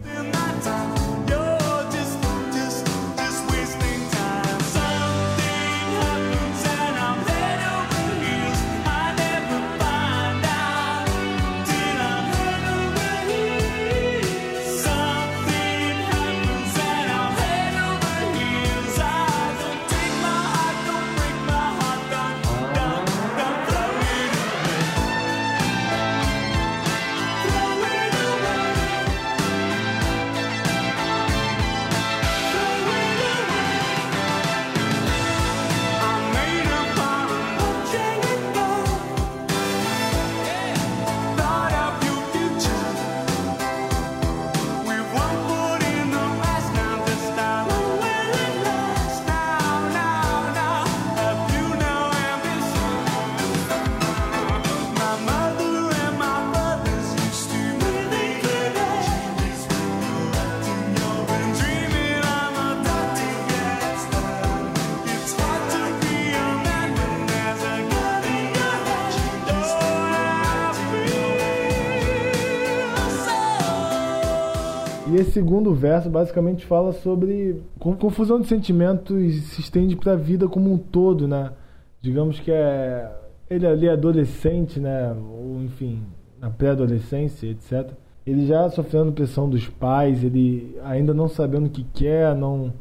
Segundo verso basicamente fala sobre confusão de sentimentos se estende para a vida como um todo, né? Digamos que é ele ali é adolescente, né? Ou enfim, na pré-adolescência, etc. Ele já sofrendo pressão dos pais, ele ainda não sabendo o que quer, não,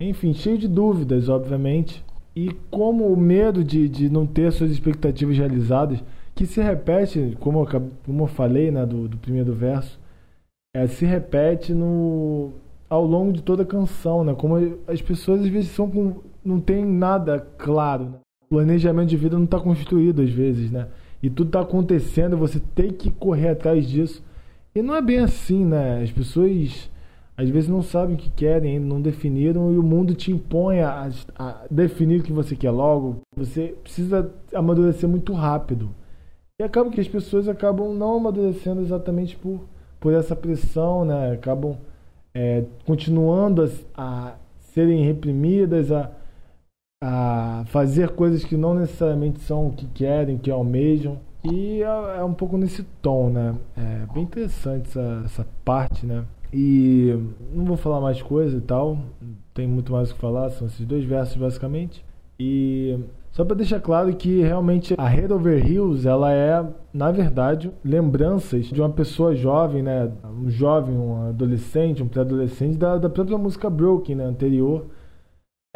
enfim, cheio de dúvidas, obviamente. E como o medo de, de não ter suas expectativas realizadas, que se repete, como eu, como eu falei, né, do, do primeiro verso, é, se repete no ao longo de toda a canção, né? Como as pessoas às vezes são com, não tem nada claro, né? O planejamento de vida não está construído às vezes, né? E tudo está acontecendo, você tem que correr atrás disso. E não é bem assim, né? As pessoas às vezes não sabem o que querem, não definiram e o mundo te impõe a, a definir o que você quer logo. Você precisa amadurecer muito rápido. E acaba que as pessoas acabam não amadurecendo exatamente por, por essa pressão, né? Acabam é, continuando a, a serem reprimidas, a, a fazer coisas que não necessariamente são o que querem, que almejam. E é, é um pouco nesse tom, né? É bem interessante essa, essa parte, né? E não vou falar mais coisa e tal, tem muito mais o que falar, são esses dois versos basicamente. E só para deixar claro que realmente a Head Over Hills, ela é, na verdade, lembranças de uma pessoa jovem, né? Um jovem, um adolescente, um pré-adolescente da, da própria música Broken, né? Anterior.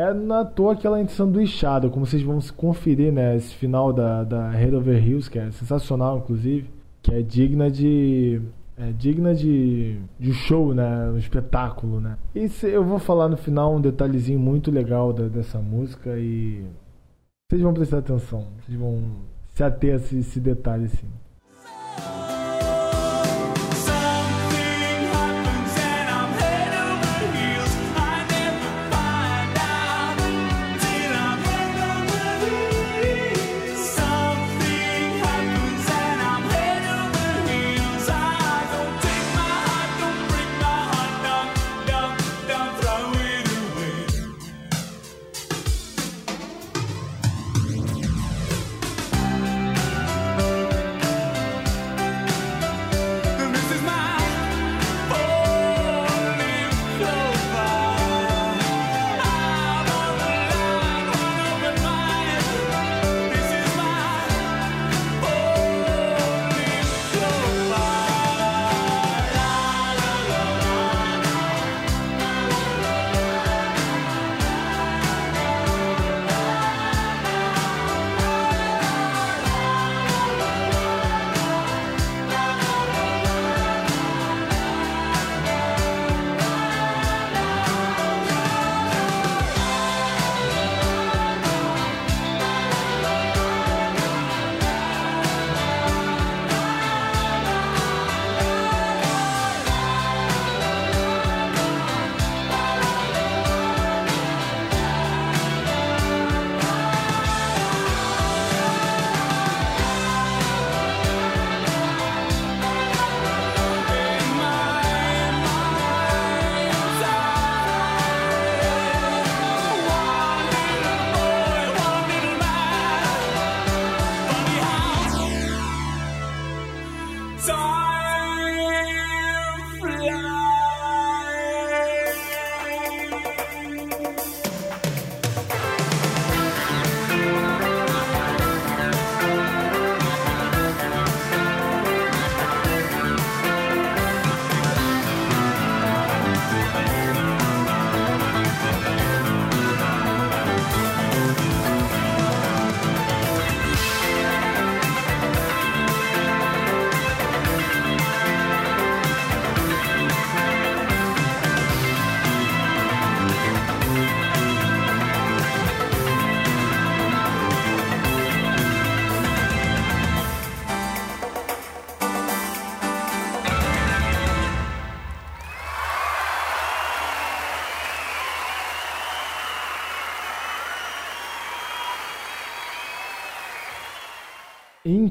É na toa que ela é sanduichada, como vocês vão se conferir, né? Esse final da, da Head Over Hills, que é sensacional, inclusive, que é digna de é digna de, de show, né? Um espetáculo, né? E se- eu vou falar no final um detalhezinho muito legal da- dessa música e vocês vão prestar atenção, vocês vão se ater a esse, esse detalhe assim.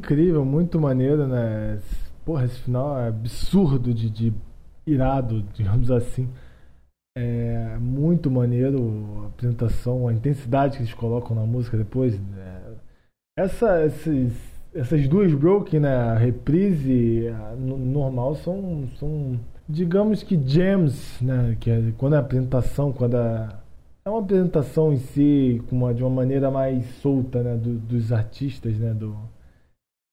Incrível, muito maneiro, né? Porra, esse final é absurdo de, de irado, (laughs) digamos assim. É muito maneiro a apresentação, a intensidade que eles colocam na música depois. né? Essa, esses, essas duas broken, né? A reprise a no- normal são, são, digamos que gems, né? Que é quando a apresentação, quando a, é uma apresentação em si, com uma, de uma maneira mais solta, né? do- dos artistas, né? Do,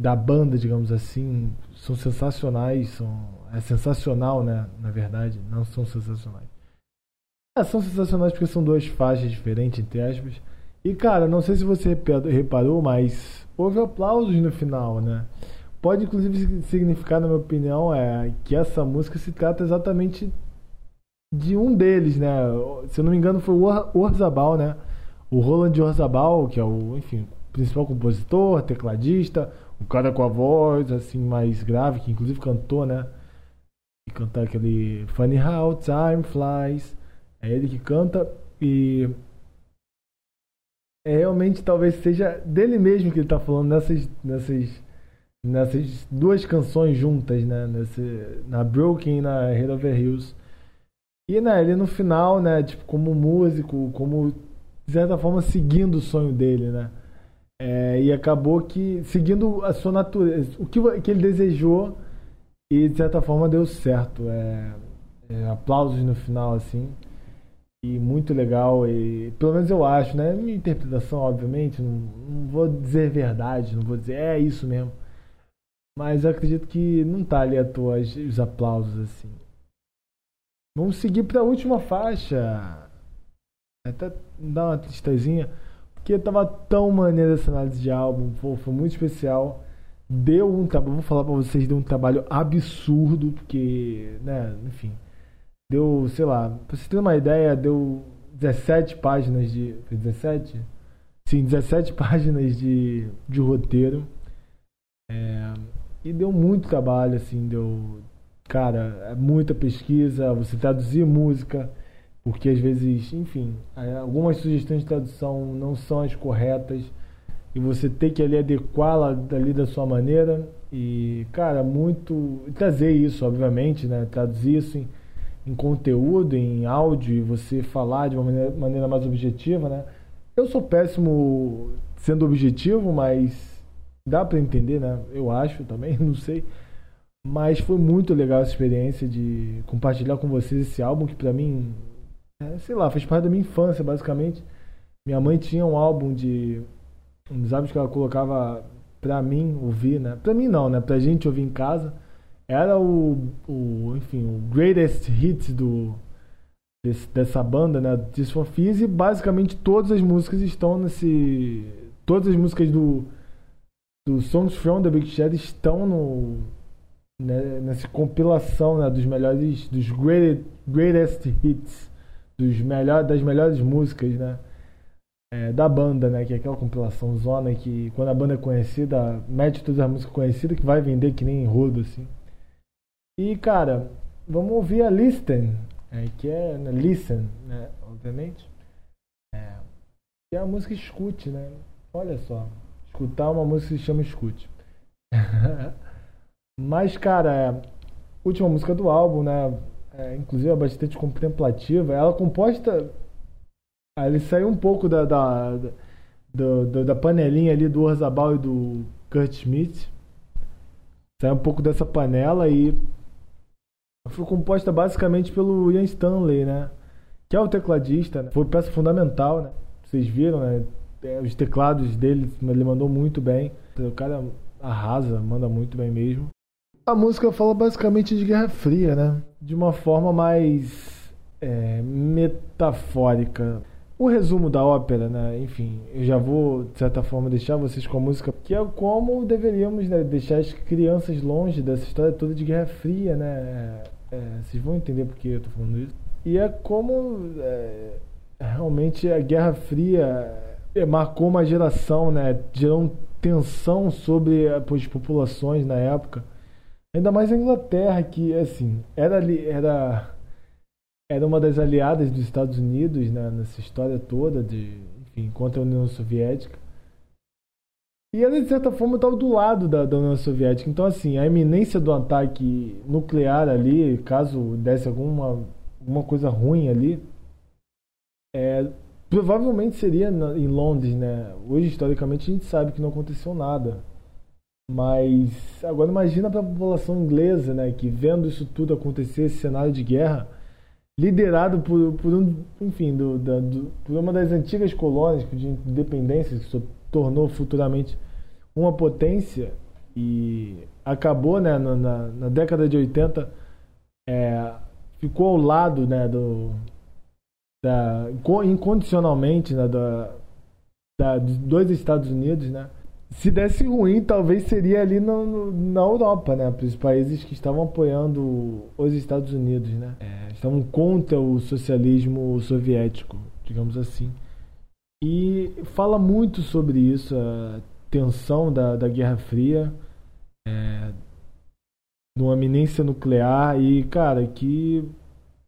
da banda, digamos assim, são sensacionais, são é sensacional, né, na verdade, não são sensacionais. É, são sensacionais porque são duas faixas diferentes, entre aspas. E cara, não sei se você repa- reparou, mas houve aplausos no final, né? Pode inclusive significar, na minha opinião, é que essa música se trata exatamente de um deles, né? Se eu não me engano, foi o Or- Orzabal, né? O Roland Orzabal, que é o, enfim, principal compositor, tecladista, o cara com a voz assim mais grave, que inclusive cantou, né? E cantar aquele Funny How Time Flies. É ele que canta e é realmente talvez seja dele mesmo que ele tá falando nessas nessas nessas duas canções juntas, né? Nesse, na Broken e na Head Over Hills. E né, ele no final, né, tipo, como músico, como de certa forma seguindo o sonho dele, né? É, e acabou que seguindo a sua natureza, o que, que ele desejou e de certa forma deu certo. É, é, aplausos no final, assim. E muito legal, e pelo menos eu acho, né? Minha interpretação, obviamente, não, não vou dizer verdade, não vou dizer é isso mesmo. Mas eu acredito que não tá ali à toa os os aplausos, assim. Vamos seguir para a última faixa. Até dar uma tristezinha. Porque tava tão maneiro essa análise de álbum. Pô, foi muito especial. Deu um trabalho. Vou falar pra vocês, deu um trabalho absurdo. Porque, né, enfim. Deu, sei lá, pra vocês terem uma ideia, deu 17 páginas de. Foi 17? Sim, 17 (laughs) páginas de, de roteiro. É, e deu muito trabalho, assim, deu. Cara, é muita pesquisa, você traduzir música, porque às vezes, enfim, algumas sugestões de tradução não são as corretas e você tem que ali adequá-la dali da sua maneira e, cara, muito. Trazer isso, obviamente, né? Traduzir isso em, em conteúdo, em áudio e você falar de uma maneira, maneira mais objetiva, né? Eu sou péssimo sendo objetivo, mas dá pra entender, né? Eu acho também, (laughs) não sei. Mas foi muito legal essa experiência de compartilhar com vocês esse álbum que pra mim, sei lá, fez parte da minha infância, basicamente. Minha mãe tinha um álbum de dos álbuns que ela colocava pra mim ouvir, né? Pra mim não, né? Pra gente ouvir em casa. Era o, o enfim, o greatest hits do desse- dessa banda, né? This Fizz, e basicamente todas as músicas estão nesse todas as músicas do do Songs from the Big Shed estão no né, nessa compilação né, dos melhores dos great, greatest hits dos melhor, das melhores músicas né? É, da banda né? Que é aquela compilação zona que quando a banda é conhecida mete todas as músicas conhecidas que vai vender que nem rodo assim. E cara vamos ouvir a Listen é, que é né, Listen né obviamente. É, que é a música Escute né? Olha só escutar uma música que se chama Escute (laughs) Mas, cara, é, última música do álbum, né? É, inclusive é bastante contemplativa. Ela é composta. ah, Ele saiu um pouco da, da, da, do- da panelinha ali do Orzabal e do Kurt Schmidt. Sai um pouco dessa panela e foi composta basicamente pelo Ian Stanley, né? Que é o tecladista, né? foi peça fundamental, né? Vocês viram, né? É, os teclados dele, ele mandou muito bem. O cara arrasa, manda muito bem mesmo. A música fala basicamente de Guerra Fria, né? De uma forma mais é, metafórica. O resumo da ópera, né? Enfim, eu já vou, de certa forma, deixar vocês com a música, que é como deveríamos né? deixar as crianças longe dessa história toda de Guerra Fria, né? É, vocês vão entender porque eu tô falando isso. E é como é, realmente a Guerra Fria é, marcou uma geração, né? Gerou tensão sobre as populações na época. Ainda mais a Inglaterra, que assim, era era era uma das aliadas dos Estados Unidos né, nessa história toda de, enfim, contra a União Soviética. E ela, de certa forma, estava do lado da, da, União Soviética. Então, assim, a iminência do ataque nuclear ali, caso desse alguma, alguma coisa ruim ali, é, provavelmente seria na, em Londres, né? Hoje, historicamente, a gente sabe que não aconteceu nada. Mas agora imagina para a população inglesa, né, que vendo isso tudo acontecer, esse cenário de guerra, liderado por, por um, enfim, do, da, do, por uma das antigas colônias de independência que se tornou futuramente uma potência e acabou, né, na, na década de 80, é, ficou ao lado, né, do, da, incondicionalmente, né, da, da, dos Estados Unidos, né, se desse ruim, talvez seria ali no, na Europa, né? Para os países que estavam apoiando os Estados Unidos, né? É, estavam contra o socialismo soviético, digamos assim. E fala muito sobre isso, a tensão da, da Guerra Fria, é, numa eminência nuclear e, cara, que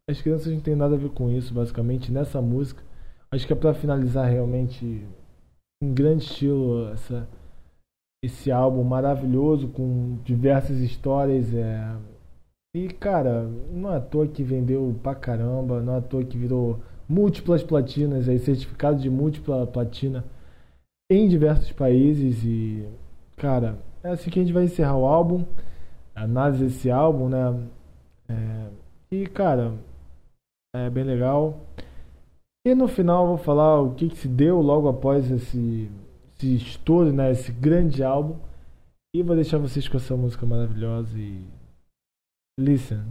as crianças não têm nada a ver com isso, basicamente, nessa música. Acho que é para finalizar realmente em grande estilo essa esse álbum maravilhoso com diversas histórias. É... E, cara, não é à toa que vendeu pra caramba, não é à toa que virou múltiplas platinas, aí, certificado de múltipla platina em diversos países. E, cara, é assim que a gente vai encerrar o álbum, a análise desse álbum, né? É... E, cara, é bem legal. E no final eu vou falar o que, que se deu logo após esse esse estouro, né, esse grande álbum. E vou deixar vocês com essa música maravilhosa e listen.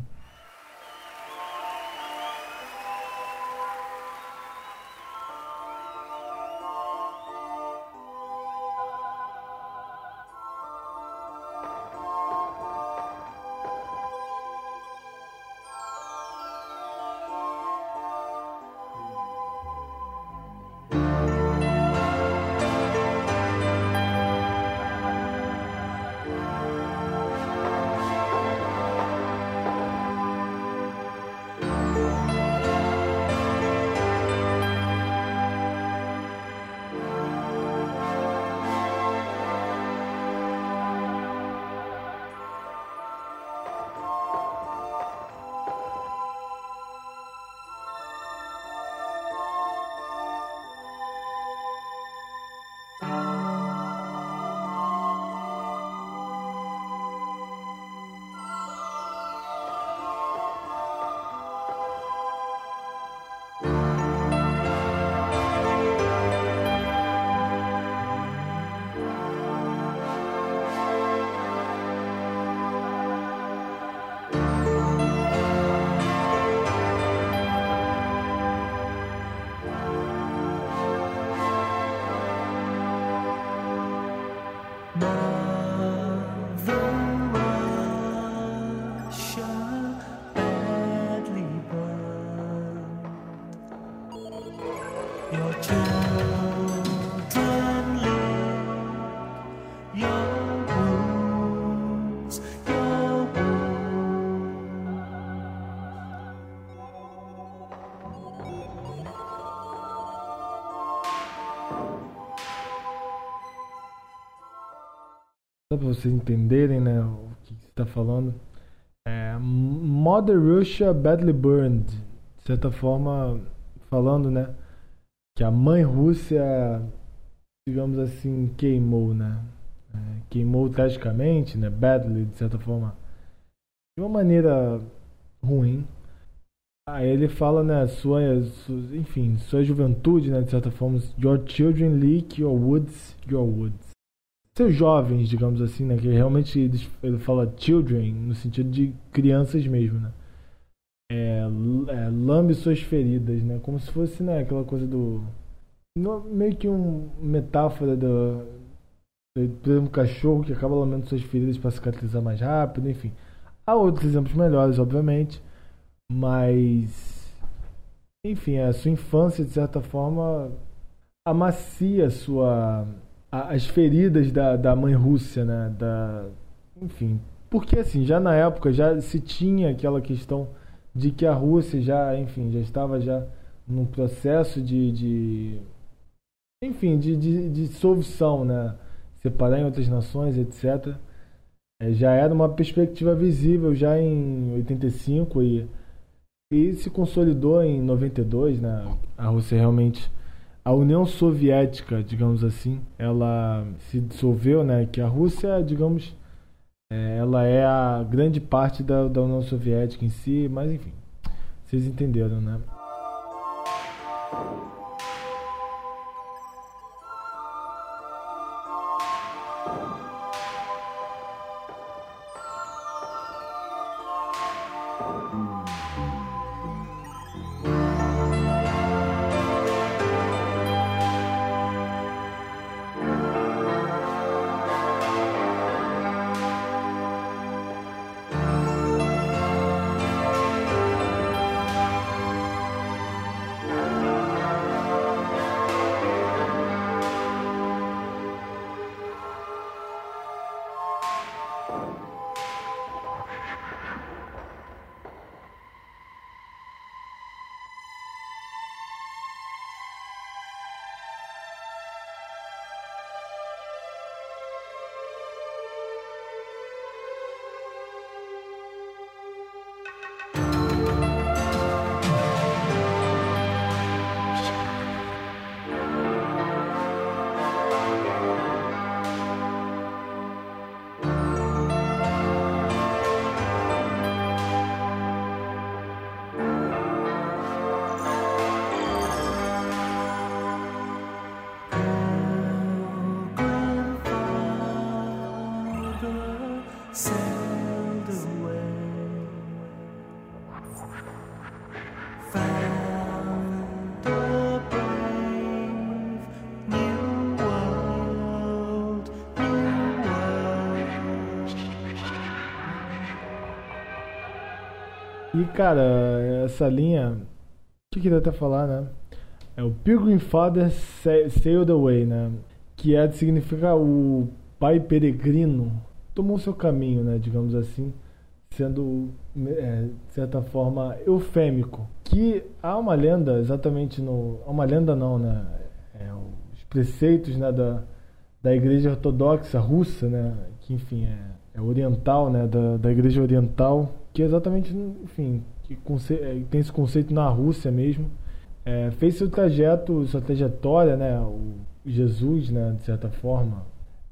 Só para vocês entenderem né, o que está falando. É, Mother Russia Badly Burned. De certa forma, falando, né? Que a mãe Rússia, digamos assim, queimou, né? né, queimou tragicamente, né, badly, de certa forma, de uma maneira ruim. Aí ele fala, né, sua, sua, enfim, sua juventude, né, de certa forma, your children leak your woods, your woods. Seus jovens, digamos assim, né, que realmente ele fala children no sentido de crianças mesmo, né. É, é, lambe suas feridas, né, como se fosse, né, aquela coisa do meio que uma metáfora do, por exemplo, um cachorro que acaba lambendo suas feridas para cicatrizar mais rápido, enfim. Há outros exemplos melhores, obviamente, mas enfim, a sua infância de certa forma amacia a sua as feridas da, da mãe Rússia, né? Da, enfim, porque assim, já na época já se tinha aquela questão de que a Rússia já, enfim, já estava já num processo de, de enfim, de, de, de dissolução, né? Separar em outras nações, etc. É, já era uma perspectiva visível já em 85 e, e se consolidou em 92, né? A Rússia realmente a União Soviética, digamos assim, ela se dissolveu, né? Que a Rússia, digamos, é, ela é a grande parte da, da União Soviética em si, mas enfim, vocês entenderam, né? E cara, essa linha, o que queria até falar, né? É o Pilgrim Father Sailed Away, né? Que é, significa o pai peregrino tomou seu caminho, né? Digamos assim, sendo, é, de certa forma, eufêmico. Que há uma lenda, exatamente no. Há uma lenda não, né? É, os preceitos né, da, da igreja ortodoxa russa, né? Que, enfim, é, é oriental, né? Da, da igreja oriental que é exatamente, enfim, que é, tem esse conceito na Rússia mesmo. É, fez seu trajeto, sua trajetória, né, o Jesus, né, de certa forma,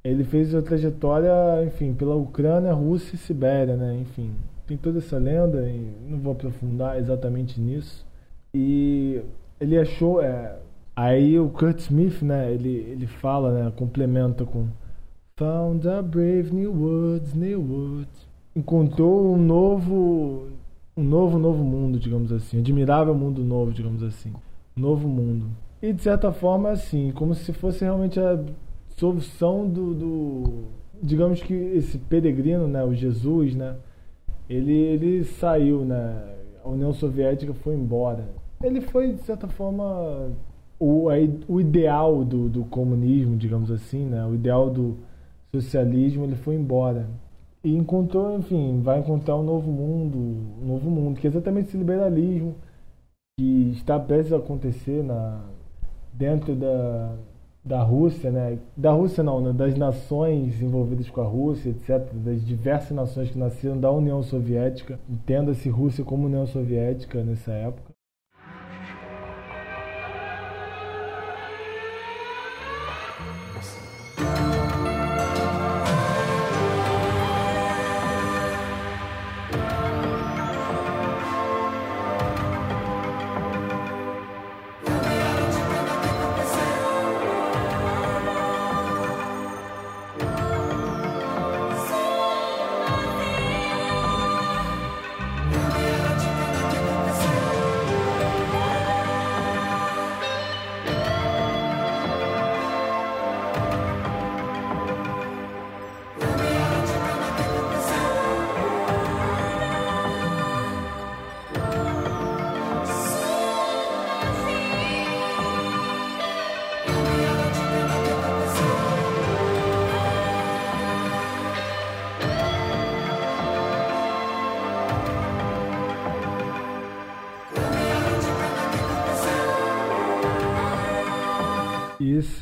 ele fez sua trajetória, enfim, pela Ucrânia, Rússia e Sibéria, né, enfim, tem toda essa lenda e não vou aprofundar exatamente nisso. E ele achou, é, aí o Kurt Smith, né, ele, ele fala, né, complementa com Found a brave new woods, new woods encontrou um novo um novo novo mundo, digamos assim, admirável mundo novo, digamos assim, novo mundo. E de certa forma assim, como se fosse realmente a solução do, do digamos que esse peregrino, né, o Jesus, né, ele ele saiu, né, a União Soviética foi embora. Ele foi de certa forma o, o ideal do, do comunismo, digamos assim, né, o ideal do socialismo, ele foi embora e encontrou, enfim, vai encontrar um novo mundo, um novo mundo, que é exatamente esse liberalismo que está prestes a acontecer na, dentro da, da Rússia, né? Da Rússia não, né? das nações envolvidas com a Rússia, etc., das diversas nações que nasceram da União Soviética, entenda-se Rússia como União Soviética nessa época.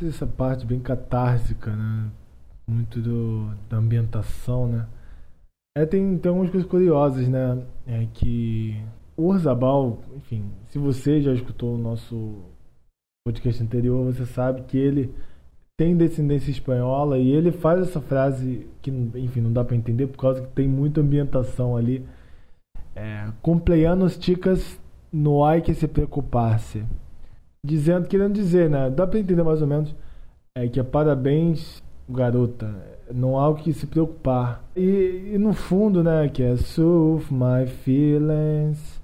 Essa parte bem catársica, né? Muito do, da ambientação, né? É, tem, tem algumas coisas curiosas, né? É que o Orzabal, enfim, se você já escutou o nosso podcast anterior, você sabe que ele tem descendência espanhola e ele faz essa frase que, enfim, não dá para entender por causa que tem muita ambientação ali. É, Cumpleanos chicas, no hay que se preocupar-se. Dizendo, querendo dizer, né? Dá para entender mais ou menos é que é parabéns, garota. Não há o que se preocupar. E, e no fundo, né? Que é soothe my feelings.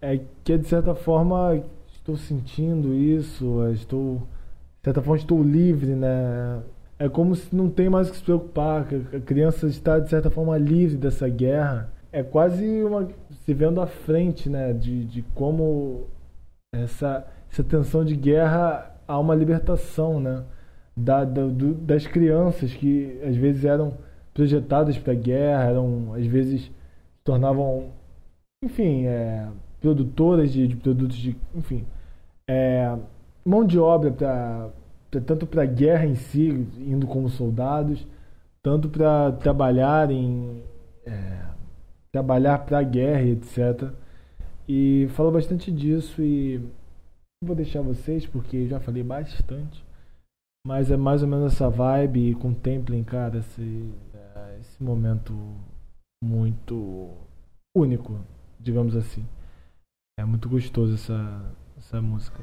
É que é, de certa forma estou sentindo isso, estou de certa forma estou livre, né? É como se não tem mais o que se preocupar, a criança está de certa forma livre dessa guerra. É quase uma se vendo à frente, né, de, de como essa essa tensão de guerra há uma libertação, né, da, da do, das crianças que às vezes eram projetadas para a guerra, eram às vezes se tornavam, enfim, é, produtoras de, de produtos de, enfim, é, mão de obra para tanto para a guerra em si, indo como soldados, tanto para trabalhar em é, trabalhar para a guerra, etc. E fala bastante disso e vou deixar vocês porque já falei bastante, mas é mais ou menos essa vibe e contemplem, cara, esse, é, esse momento muito único, digamos assim. É muito gostoso essa, essa música.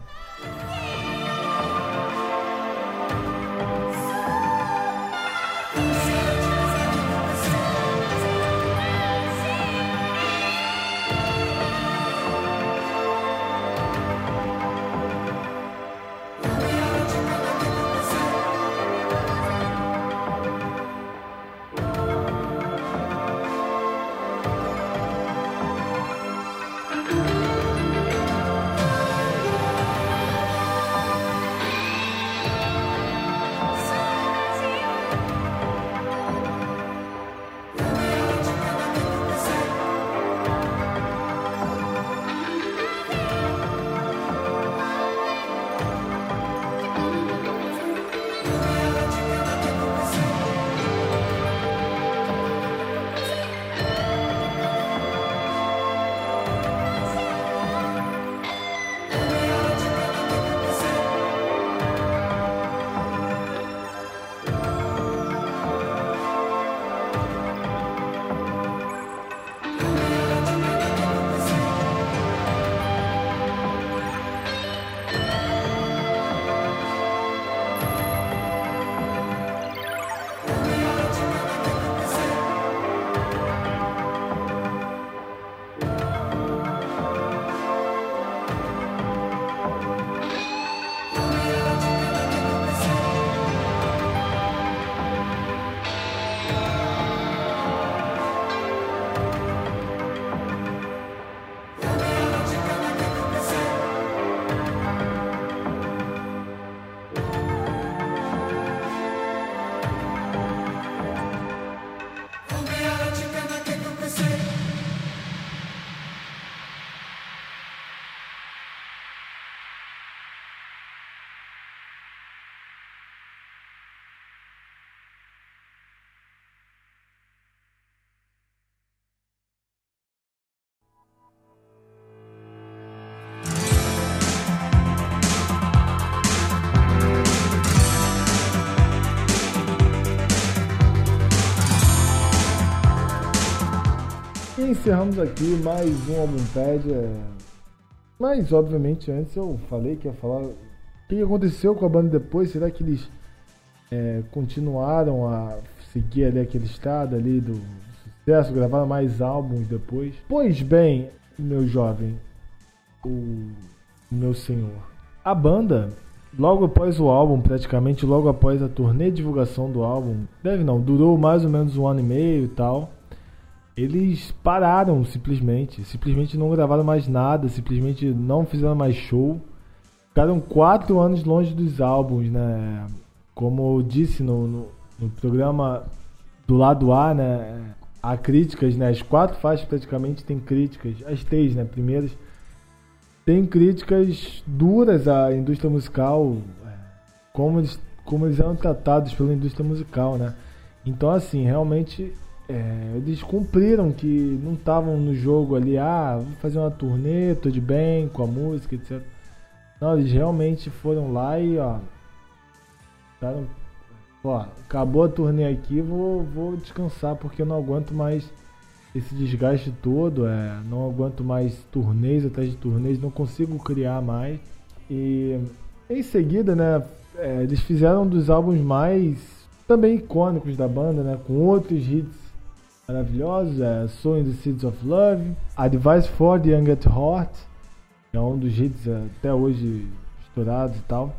Encerramos aqui mais um Albumpédia. Mas, obviamente, antes eu falei que ia falar o que aconteceu com a banda depois. Será que eles é, continuaram a seguir ali aquele estado ali do sucesso, gravaram mais álbuns depois? Pois bem, meu jovem, o meu senhor, a banda Logo após o álbum, praticamente logo após a turnê de divulgação do álbum, deve não, durou mais ou menos um ano e meio e tal eles pararam simplesmente, simplesmente não gravaram mais nada, simplesmente não fizeram mais show. Ficaram quatro anos longe dos álbuns, né? Como eu disse no, no, no programa do lado A, né? Há críticas, né? As quatro faixas praticamente têm críticas, as três, né? Primeiras tem críticas duras à indústria musical, como eles, como eles eram tratados pela indústria musical, né? Então, assim, realmente é, eles cumpriram que não estavam no jogo ali, ah, vou fazer uma turnê, tô de bem com a música, etc. Não, eles realmente foram lá e, ó, taram, ó acabou a turnê aqui, vou, vou descansar porque eu não aguento mais esse desgaste todo, é, não aguento mais turnês atrás de turnês, não consigo criar mais. E em seguida, né, é, eles fizeram um dos álbuns mais também icônicos da banda, né, com outros hits maravilhosos, é Sowing the Seeds of Love, Advice for the Young at Heart, é um dos hits até hoje estourados e tal.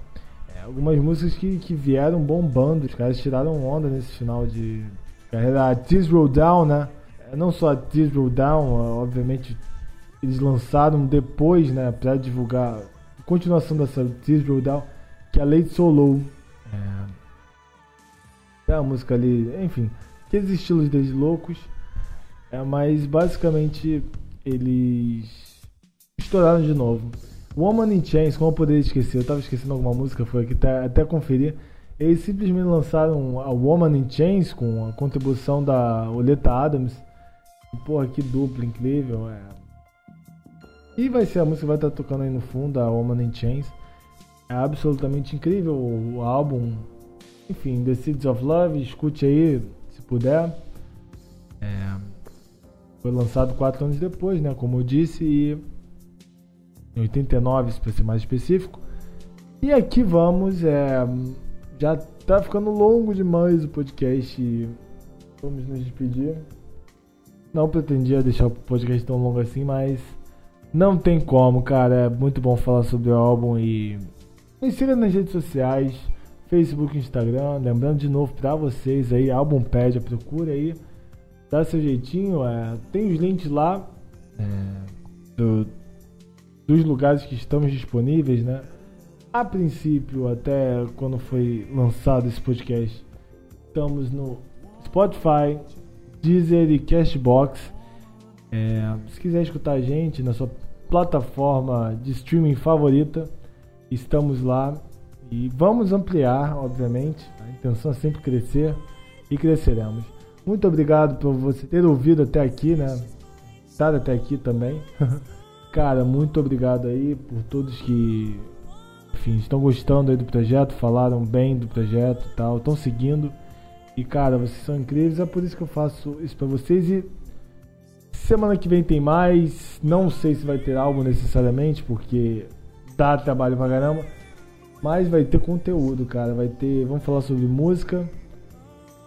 É, algumas músicas que, que vieram bombando, os caras tiraram onda nesse final de carreira. Tears Roll Down, né? É, não só Tears Roll Down, obviamente eles lançaram depois, né, para divulgar a continuação dessa Tears Roll Down, que é a Lady Solo. É, é a música ali, enfim, aqueles estilos deles loucos. É, mas basicamente eles estouraram de novo. Woman in Chains, como eu poderia esquecer, eu tava esquecendo alguma música, foi aqui até, até conferir. Eles simplesmente lançaram a Woman in Chains com a contribuição da Oleta Adams. E, porra, que dupla incrível. É. E vai ser a música que vai estar tá tocando aí no fundo, a Woman in Chains. É absolutamente incrível o álbum. Enfim, The Seeds of Love, escute aí puder. É, foi lançado quatro anos depois, né? Como eu disse, e em 89, para ser mais específico. E aqui vamos, é, já tá ficando longo demais o podcast. Vamos nos despedir. Não pretendia deixar o podcast tão longo assim, mas não tem como, cara. É muito bom falar sobre o álbum e me siga nas redes sociais, Facebook, Instagram. Lembrando de novo para vocês aí, álbum pede, procura aí, dá seu jeitinho. É, tem os links lá é, do, dos lugares que estamos disponíveis, né? A princípio, até quando foi lançado esse podcast, estamos no Spotify, Deezer e Cashbox. É, se quiser escutar a gente na sua plataforma de streaming favorita, estamos lá e vamos ampliar, obviamente. A intenção é sempre crescer e cresceremos. Muito obrigado por você ter ouvido até aqui, né? Estar até aqui também. (laughs) Cara, muito obrigado aí por todos que enfim, estão gostando aí do projeto, falaram bem do projeto e tal, estão seguindo. E cara, vocês são incríveis, é por isso que eu faço isso para vocês e semana que vem tem mais. Não sei se vai ter álbum necessariamente, porque dá trabalho pra caramba. Mas vai ter conteúdo, cara. Vai ter. Vamos falar sobre música.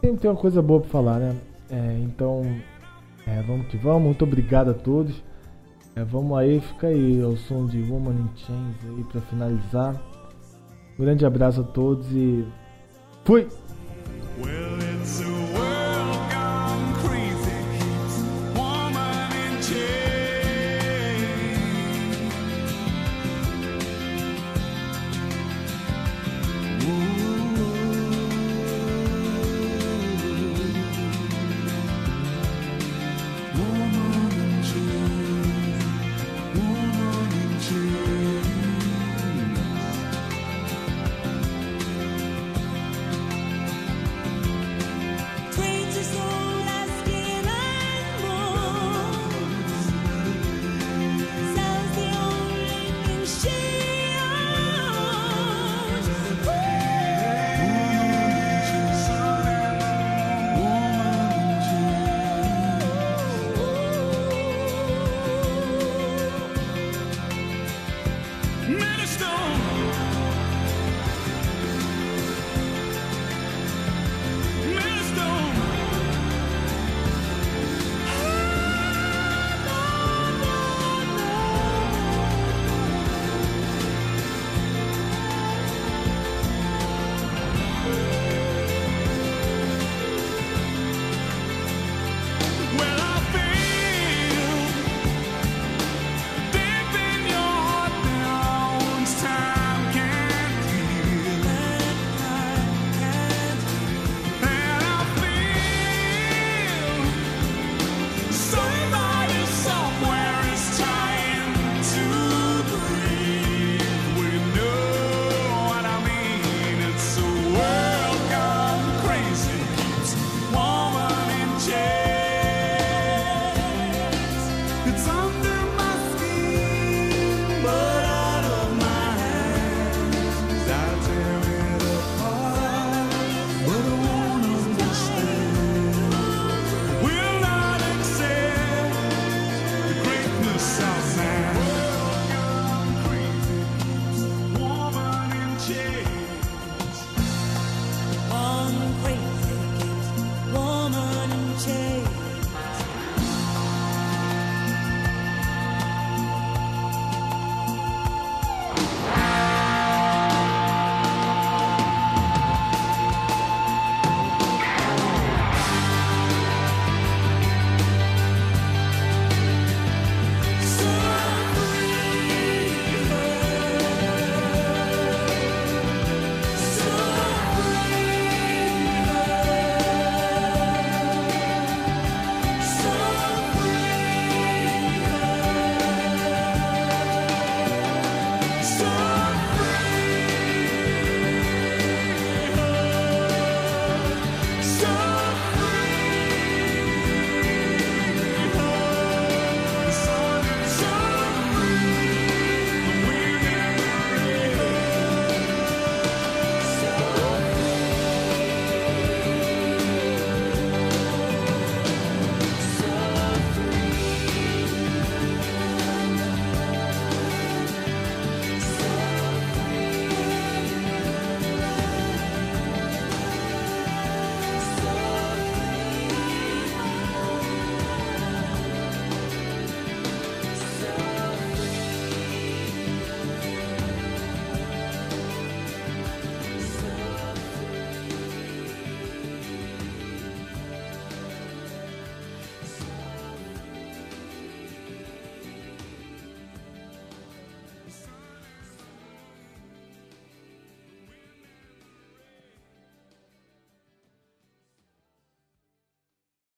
Sempre tem uma coisa boa pra falar, né? É, então, é, vamos que vamos. Muito obrigado a todos. É, vamos aí, fica aí o som de Woman in Chains aí pra finalizar. Um grande abraço a todos e fui! Well,